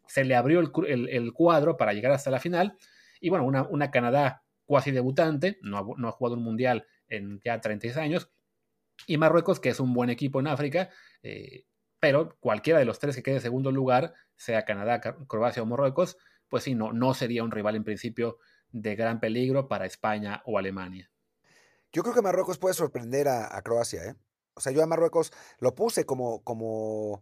se le abrió el, el, cuadro para llegar hasta la final. Y bueno, una, una Canadá cuasi debutante, no no ha jugado un mundial en ya 36 años, y Marruecos, que es un buen equipo en África, eh, pero cualquiera de los tres que quede en segundo lugar, sea Canadá, Croacia o Marruecos, pues sí, no, no sería un rival en principio de gran peligro para España o Alemania. Yo creo que Marruecos puede sorprender a, a Croacia, ¿eh? O sea, yo a Marruecos lo puse como, como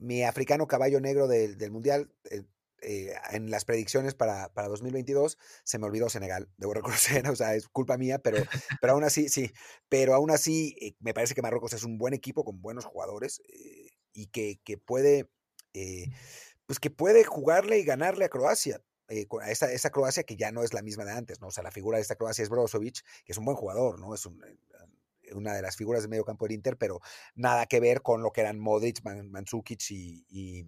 mi africano caballo negro del, del Mundial. Eh, eh, en las predicciones para, para, 2022 se me olvidó Senegal, debo reconocer, [laughs] o sea, es culpa mía, pero, pero aún así, sí, pero aún así eh, me parece que Marruecos es un buen equipo con buenos jugadores eh, y que, que puede, pues que puede jugarle y ganarle a Croacia. a esa, esa, Croacia que ya no es la misma de antes, ¿no? O sea, la figura de esta Croacia es Brozovic, que es un buen jugador, ¿no? Es un, una de las figuras de medio campo del Inter, pero nada que ver con lo que eran Modric, Mandzukic y, y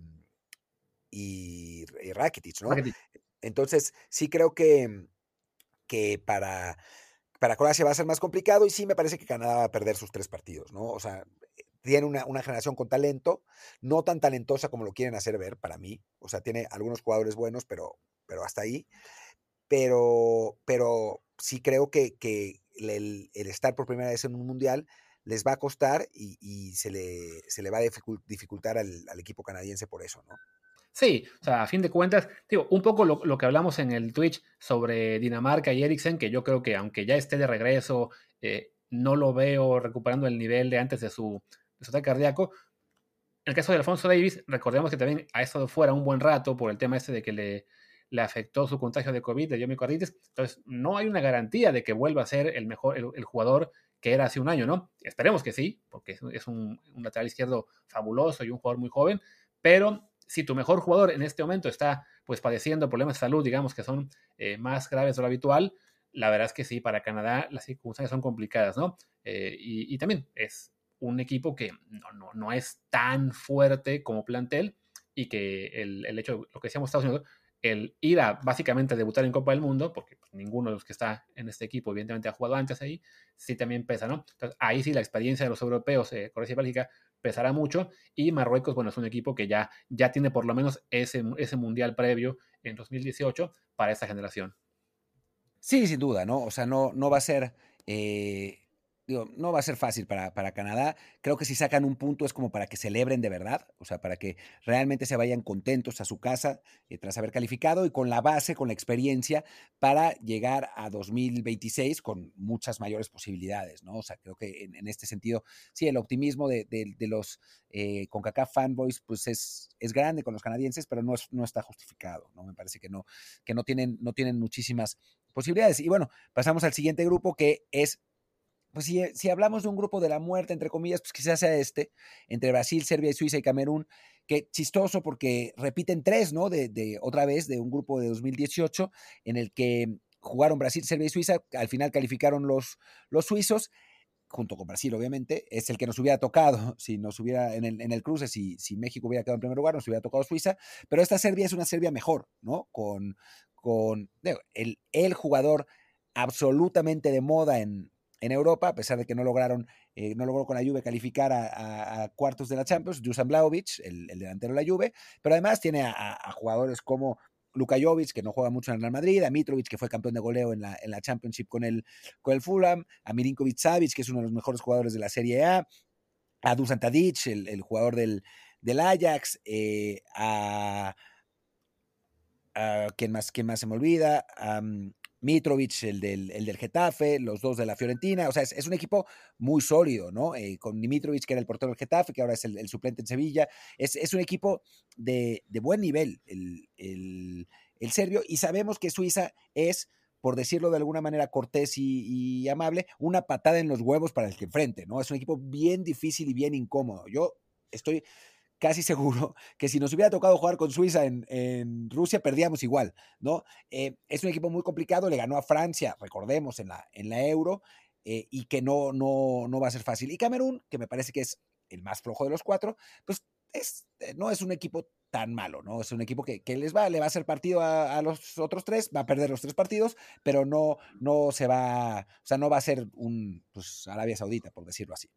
y, y Rakitic, ¿no? Rakitic. Entonces, sí creo que, que para, para Croacia va a ser más complicado y sí me parece que Canadá va a perder sus tres partidos, ¿no? O sea, tiene una, una, generación con talento, no tan talentosa como lo quieren hacer ver para mí. O sea, tiene algunos jugadores buenos, pero, pero hasta ahí. Pero, pero sí creo que, que el, el, estar por primera vez en un mundial les va a costar y, y se, le, se le va a dificultar al, al equipo canadiense por eso, ¿no? Sí, o sea, a fin de cuentas, digo, un poco lo, que hablamos en el Twitch sobre Dinamarca y Eriksen, que yo creo que aunque ya esté de regreso, eh, no lo veo recuperando el nivel de antes de su, de su ataque cardíaco. En el caso de Alfonso Davis, recordemos que también ha estado fuera un buen rato por el tema este de que le, le afectó su contagio de COVID, de miocarditis. Entonces, no hay una garantía de que vuelva a ser el mejor, el, jugador que era hace un año, ¿no? Esperemos que sí, porque es un, lateral izquierdo fabuloso y un jugador muy joven, pero si tu mejor jugador en este momento está pues padeciendo problemas de salud, digamos que son eh, más graves de lo habitual, la verdad es que sí, para Canadá las circunstancias son complicadas, ¿no? Eh, y, también es un equipo que no, no, es tan fuerte como plantel y que el, el hecho, lo que decíamos Estados Unidos, el ir a básicamente debutar en Copa del Mundo, porque pues, ninguno de los que está en este equipo evidentemente ha jugado antes ahí, sí también pesa, ¿no? Entonces ahí sí la experiencia de los europeos, eh, y Bélgica, pesará mucho y Marruecos, bueno, es un equipo que ya, ya tiene por lo menos ese, ese mundial previo en 2018 para esta generación. Sí, sin duda, ¿no? O sea, no, no va a ser eh, no va a ser fácil para, para, Canadá. Creo que si sacan un punto es como para que celebren de verdad, o sea, para que realmente se vayan contentos a su casa eh, tras haber calificado y con la base, con la experiencia para llegar a 2026 con muchas mayores posibilidades, ¿no? O sea, creo que en, este sentido, sí, el optimismo de, los eh, CONCACAF fanboys, pues es, es grande con los canadienses, pero no, no está justificado, ¿no? Me parece que no, que no tienen, no tienen muchísimas posibilidades. Y bueno, pasamos al siguiente grupo que es pues si, hablamos de un grupo de la muerte, entre comillas, pues quizás sea este, entre Brasil, Serbia, Suiza y Camerún, que chistoso porque repiten tres, ¿no? De, otra vez, de un grupo de 2018, en el que jugaron Brasil, Serbia y Suiza, al final calificaron los, los suizos, junto con Brasil, obviamente, es el que nos hubiera tocado [laughs] si nos hubiera en el, en el cruce, si, si México hubiera quedado en primer lugar, nos hubiera tocado Suiza, pero esta Serbia es una Serbia mejor, ¿no? Con, con el, el jugador absolutamente de moda en, en Europa, a pesar de que no lograron, eh, no logró con la Juve calificar a, cuartos de la Champions, Dusan Blaovic, el, delantero de la Juve, pero además tiene a, jugadores como Luka Jovic, que no juega mucho en el Real Madrid, a Mitrovic, que fue campeón de goleo en la, en la Championship con el, Fulham, a Mirinkovic Savic, que es uno de los mejores jugadores de la Serie A, a Dusan Tadic, el, jugador del, Ajax, eh, a, a ¿quién más, quién más se me olvida? A, Mitrovic, el del, el del Getafe, los dos de la Fiorentina. O sea, es, un equipo muy sólido, ¿no? Eh, con Mitrovic, que era el portero del Getafe, que ahora es el, suplente en Sevilla. Es, un equipo de, buen nivel, el, serbio, y sabemos que Suiza es por decirlo de alguna manera cortés y, y, amable, una patada en los huevos para el que enfrente, ¿no? Es un equipo bien difícil y bien incómodo. Yo estoy casi seguro [laughs] que si nos hubiera tocado jugar con Suiza en, Rusia, perdíamos igual, ¿no? Eh, es un equipo muy complicado, le ganó a Francia, recordemos, en la, en la Euro, eh, y que no, no, no va a ser fácil. Y Camerún, que me parece que es el más flojo de los cuatro, pues es, eh, no es un equipo tan malo, ¿no? Es un equipo que, les va, le va a hacer partido a, los otros tres, va a perder los tres partidos, pero no, no se va, o sea, no va a ser un pues, Arabia Saudita, por decirlo así.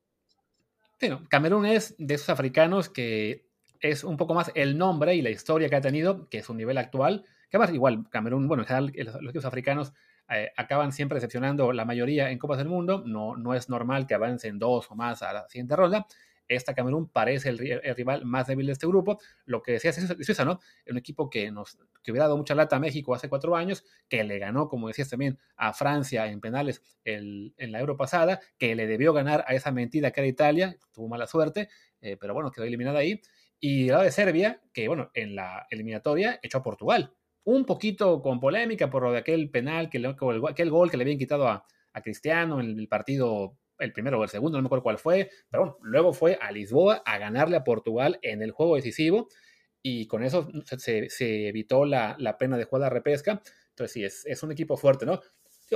Camerún es de esos africanos que es un poco más el nombre y la historia que ha tenido, que es un nivel actual, que además igual Camerún, bueno, los equipos africanos eh, acaban siempre decepcionando la mayoría en Copas del Mundo, no, no es normal que avancen dos o más a la siguiente ronda, esta Camerún parece el, rival más débil de este grupo. Lo que decías es Suiza, ¿no? Un equipo que nos que hubiera dado mucha lata a México hace cuatro años, que le ganó, como decías también, a Francia en penales en la Euro pasada, que le debió ganar a esa mentira que era Italia, tuvo mala suerte, eh, pero bueno, quedó eliminada ahí. Y la de Serbia, que bueno, en la eliminatoria echó a Portugal. Un poquito con polémica por lo de aquel penal, que aquel gol que le habían quitado a, a Cristiano en el partido el primero o el segundo, no me acuerdo cuál fue, pero bueno, luego fue a Lisboa a ganarle a Portugal en el juego decisivo y con eso se, evitó la, pena de jugar la repesca. Entonces sí, es, un equipo fuerte, ¿no?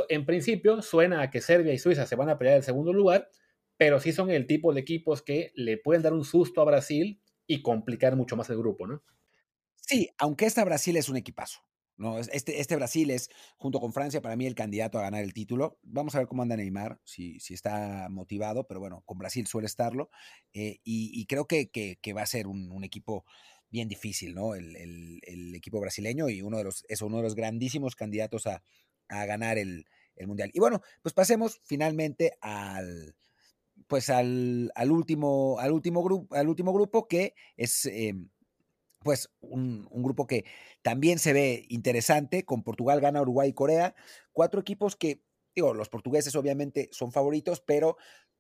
En principio suena a que Serbia y Suiza se van a pelear el segundo lugar, pero sí son el tipo de equipos que le pueden dar un susto a Brasil y complicar mucho más el grupo, ¿no? Sí, aunque esta Brasil es un equipazo. No, este, este Brasil es, junto con Francia, para mí el candidato a ganar el título. Vamos a ver cómo anda Neymar, si, si está motivado, pero bueno, con Brasil suele estarlo. Eh, y, creo que, va a ser un, equipo bien difícil, ¿no? El, equipo brasileño y uno de los, es uno de los grandísimos candidatos a, ganar el, Mundial. Y bueno, pues pasemos finalmente al pues al, último, al último grupo, al último grupo que es em, pues un, grupo que también se ve interesante, con Portugal, gana Uruguay y Corea, cuatro equipos que, digo, los portugueses obviamente son favoritos, pero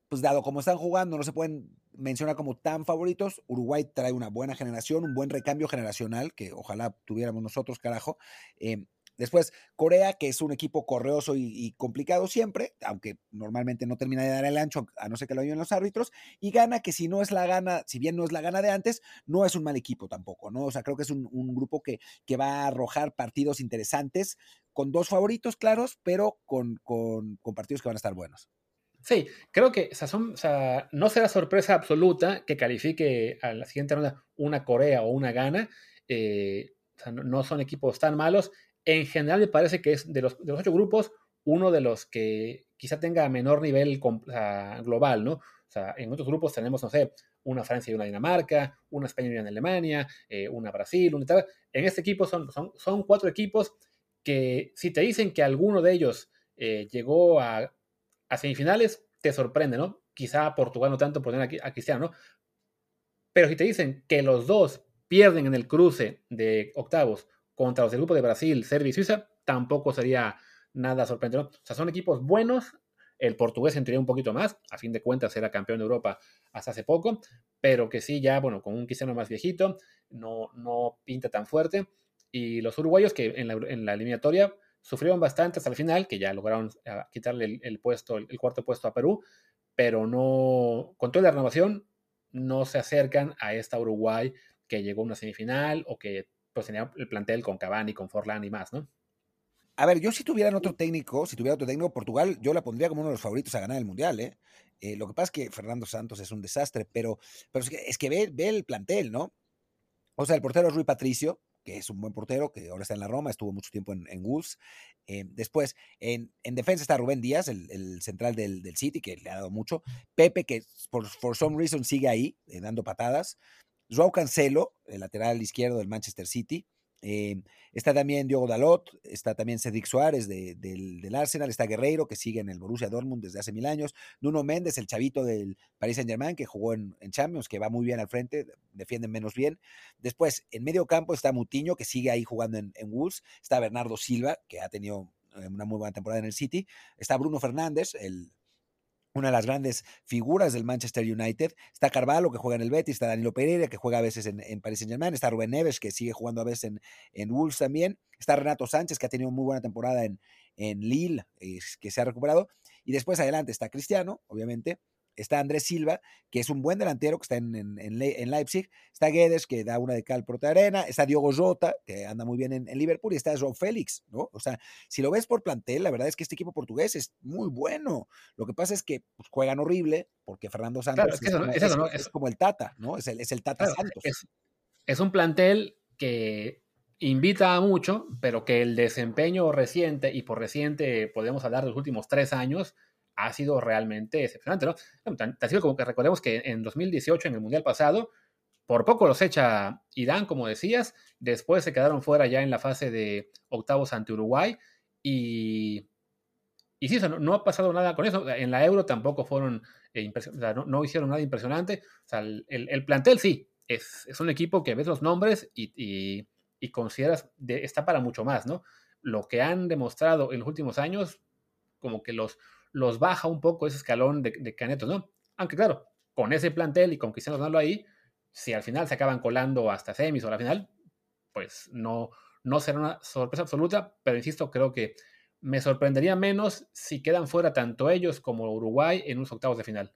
pues dado como están jugando, no se pueden mencionar como tan favoritos. Uruguay trae una buena generación, un buen recambio generacional, que ojalá tuviéramos nosotros, carajo. Eh, Después, Corea, que es un equipo correoso y, complicado siempre, aunque normalmente no termina de dar el ancho, a no ser que lo ayuden los árbitros, y gana, que si no es la gana, si bien no es la gana de antes, no es un mal equipo tampoco, ¿no? O sea, creo que es un, grupo que, que, va a arrojar partidos interesantes, con dos favoritos claros, pero con, con, partidos que van a estar buenos. Sí, creo que no será sorpresa absoluta que califique a la siguiente ronda una Corea o una Gana. Eh, no, son equipos tan malos en general me parece que es de los, de los ocho grupos uno de los que quizá tenga menor nivel global, ¿no? O sea, en otros grupos tenemos, no sé, una Francia y una Dinamarca, una España y una Alemania, eh, una Brasil, una Italia. En este equipo son, son, son, cuatro equipos que si te dicen que alguno de ellos eh, llegó a, semifinales, te sorprende, ¿no? Quizá Portugal no tanto por tener a, a Cristiano, ¿no? Pero si te dicen que los dos pierden en el cruce de octavos contra los del grupo de Brasil, Serbia y Suiza, tampoco sería nada sorprendente. O sea, son equipos buenos. El portugués entraría un poquito más, a fin de cuentas era campeón de Europa hasta hace poco, pero que sí, ya, bueno, con un Cristiano más viejito, no, no pinta tan fuerte. Y los uruguayos que en la, eliminatoria sufrieron bastante hasta el final, que ya lograron ah, quitarle el, puesto, el, cuarto puesto a Perú, pero no, con toda la renovación, no se acercan a esta Uruguay que llegó a una semifinal o que pues tenía el plantel con Cavani, con Forlán y más, ¿no? A ver, yo si tuvieran otro técnico, si tuviera otro técnico, Portugal, yo la pondría como uno de los favoritos a ganar el Mundial, ¿eh? eh lo que pasa es que Fernando Santos es un desastre, pero, pero es que, ve, ve, el plantel, ¿no? O sea, el portero es Rui Patricio, que es un buen portero, que ahora está en la Roma, estuvo mucho tiempo en, en Wolves. Eh, después, en, en, defensa está Rubén Díaz, el, central del, del, City, que le ha dado mucho. Pepe, que por for some reason sigue ahí, eh, dando patadas. Joao Cancelo, el lateral izquierdo del Manchester City. Eh, está también Diogo Dalot, está también Cedric Suárez del, Arsenal, está Guerreiro, que sigue en el Borussia Dortmund desde hace mil años, Nuno Méndez, el chavito del Paris Saint Germain, que jugó en, Champions, que va muy bien al frente, defienden menos bien. Después, en medio campo está Mutiño, que sigue ahí jugando en, en Wolves, está Bernardo Silva, que ha tenido eh, una muy buena temporada en el City, está Bruno Fernández, el una de las grandes figuras del Manchester United. Está Carvalho, que juega en el Betis, está Danilo Pereira, que juega a veces en, en Paris Saint-Germain, está Rubén Neves, que sigue jugando a veces en, en Wolves también, está Renato Sánchez, que ha tenido muy buena temporada en, en Lille, que se ha recuperado, y después adelante está Cristiano, obviamente, está Andrés Silva, que es un buen delantero que está en, en, Leipzig, está Guedes, que da una de cal por arena, está Diogo Jota, que anda muy bien en, Liverpool, y está João Félix, ¿no? O sea, si lo ves por plantel, la verdad es que este equipo portugués es muy bueno. Lo que pasa es que pues, juegan horrible, porque Fernando Santos es, como el Tata, ¿no? Es el, es el Tata Santos. Es, un plantel que invita a mucho, pero que el desempeño reciente, y por reciente podemos hablar de los últimos tres años, ha sido realmente excepcionante, ¿no? Como que recordemos que en 2018, en el Mundial pasado, por poco los echa Irán, como decías, después se quedaron fuera ya en la fase de octavos ante Uruguay y, y sí, no, ha pasado nada con eso. En la Euro tampoco fueron, eh, no, hicieron nada impresionante. El, plantel sí, es, es, un equipo que ves los nombres y, y, consideras de, está para mucho más, ¿no? Lo que han demostrado en los últimos años, como que los, los baja un poco ese escalón de, canetos, ¿no? Aunque claro, con ese plantel y con Cristiano Ronaldo ahí, si al final se acaban colando hasta semis o la final, pues no, no será una sorpresa absoluta, pero insisto, creo que me sorprendería menos si quedan fuera tanto ellos como Uruguay en unos octavos de final.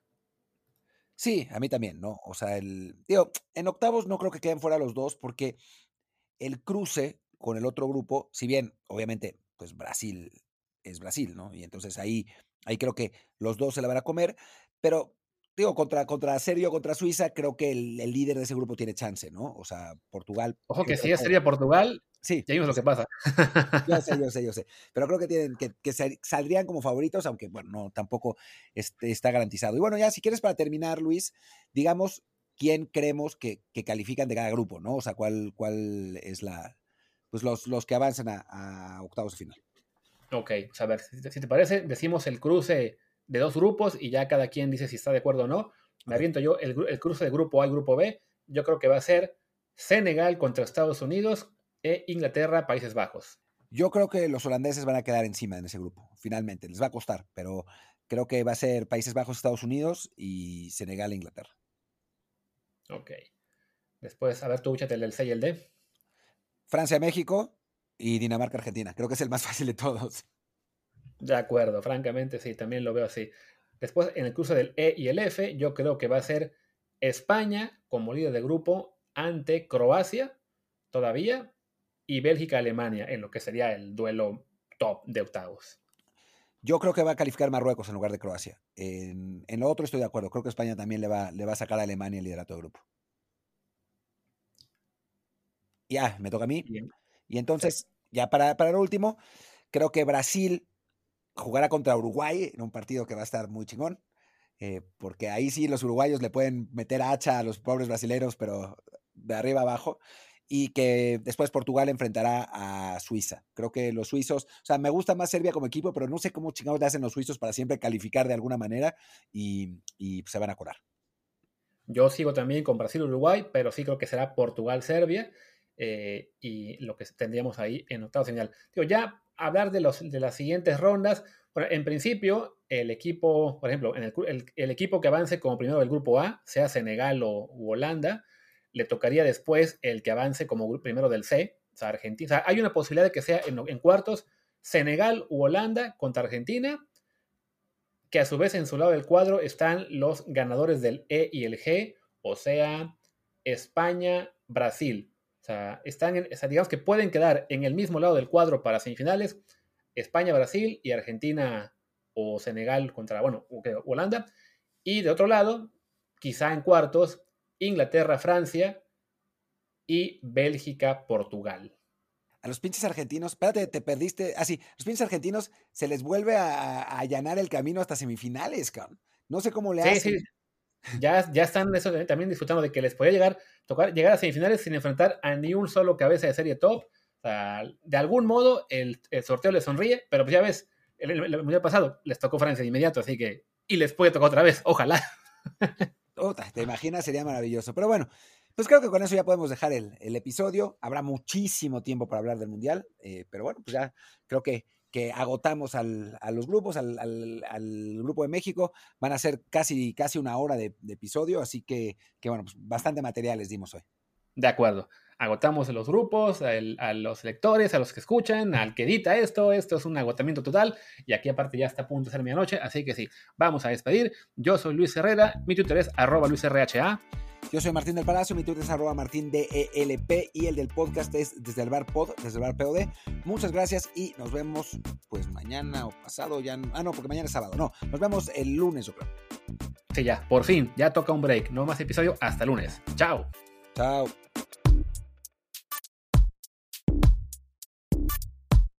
Sí, a mí también, ¿no? O sea, el, digo, en octavos no creo que queden fuera los dos porque el cruce con el otro grupo, si bien obviamente, pues Brasil es Brasil, ¿no? Y entonces ahí Ahí creo que los dos se la van a comer, pero digo, contra, contra Serbia contra Suiza, creo que el, líder de ese grupo tiene chance, ¿no? O sea, Portugal. Ojo que si es sería Portugal, sí, ya vimos lo que pasa. Yo sé, [laughs] yo sé, yo sé. Pero creo que tienen, que, que saldrían como favoritos, aunque bueno, no, tampoco este, está garantizado. Y bueno, ya si quieres para terminar, Luis, digamos quién creemos que, que califican de cada grupo, ¿no? O sea, cuál, cuál es la. Pues los, los que avanzan a, a octavos de final. Ok, pues a ver, si te parece, decimos el cruce de dos grupos y ya cada quien dice si está de acuerdo o no. Me aviento yo el, cruce de grupo A y grupo B. Yo creo que va a ser Senegal contra Estados Unidos e Inglaterra, Países Bajos. Yo creo que los holandeses van a quedar encima en ese grupo, finalmente. Les va a costar, pero creo que va a ser Países Bajos, Estados Unidos y Senegal e Inglaterra. Ok. Después, a ver, tú échate el C y el D. Francia, México y Dinamarca, Argentina. Creo que es el más [laughs] fácil de todos. De acuerdo, francamente, sí, también lo veo así. Después, en el cruce del E y el F, yo creo que va a ser España como líder de grupo ante Croacia, todavía, y Bélgica-Alemania, en lo que sería el duelo top de octavos. Yo creo que va a calificar Marruecos en lugar de Croacia. En, lo otro estoy de acuerdo. Creo que España también le va, le va a sacar a Alemania el liderato de grupo. Ya, me toca a mí. Y entonces, ya para, para lo último, creo que Brasil jugará contra Uruguay en un partido que va a estar muy chingón. Eh, porque ahí sí los uruguayos le pueden meter hacha a los pobres brasileños, pero de arriba abajo. Y que después Portugal enfrentará a Suiza. Creo que los suizos, o sea, me gusta más Serbia como equipo, pero no sé cómo chingados le hacen los suizos para siempre calificar de alguna manera y, se van a curar. Yo sigo también con Brasil-Uruguay, pero sí creo que será Portugal-Serbia. Eh, y lo que tendríamos ahí en octavo señal. Digo, ya hablar de, los, de las siguientes rondas. Bueno, en principio, el equipo, por ejemplo, en el, equipo que avance como primero del grupo A, sea Senegal o Holanda, le tocaría después el que avance como primero del C, o sea, Argentina. Hay una posibilidad de que sea en, en cuartos Senegal u Holanda contra Argentina, que a su vez en su lado del cuadro están los ganadores del E y el G, o sea, España, Brasil. O sea, están en, digamos que pueden quedar en el mismo lado del cuadro para semifinales España, Brasil y Argentina o Senegal contra, bueno, Holanda. Y de otro lado, quizá en cuartos, Inglaterra, Francia y Bélgica, Portugal. A los pinches argentinos, espérate, te perdiste. Así, ah, los pinches argentinos se les vuelve a, allanar el camino hasta semifinales, cabrón. No sé cómo le hacen. Sí ya, ya están eso, también disfrutando de que les podía llegar, tocar, llegar a semifinales sin enfrentar a ni un solo cabeza de serie top. de algún modo el, sorteo les sonríe, pero pues ya ves, el, el, pasado les tocó Francia de inmediato, así que, y les puede tocar otra vez, ojalá. te imaginas, sería maravilloso. Pero bueno, pues creo que con eso ya podemos dejar el, episodio. Habrá muchísimo tiempo para hablar del Mundial, eh, pero bueno, pues ya creo que que agotamos a los grupos, al, grupo de México. Van a ser casi, casi una hora de, episodio, así que, que bueno, pues bastante material les dimos hoy. De acuerdo. Agotamos a los grupos, a los lectores, a los que escuchan, al que edita esto. Esto es un agotamiento total. Y aquí aparte ya está a punto de ser medianoche. Así que sí, vamos a despedir. Yo soy Luis Herrera. Mi Twitter es arroba luisrha. Yo soy Martín del Palacio, mi Twitter es arroba martín DELP y el del podcast es desde el bar pod, desde el bar POD. Muchas gracias y nos vemos pues mañana o pasado, ya ah no, porque mañana es sábado, no, nos vemos el lunes yo creo. Sí, ya, por fin, ya toca un break, no más episodio, hasta lunes. Chao. Chao.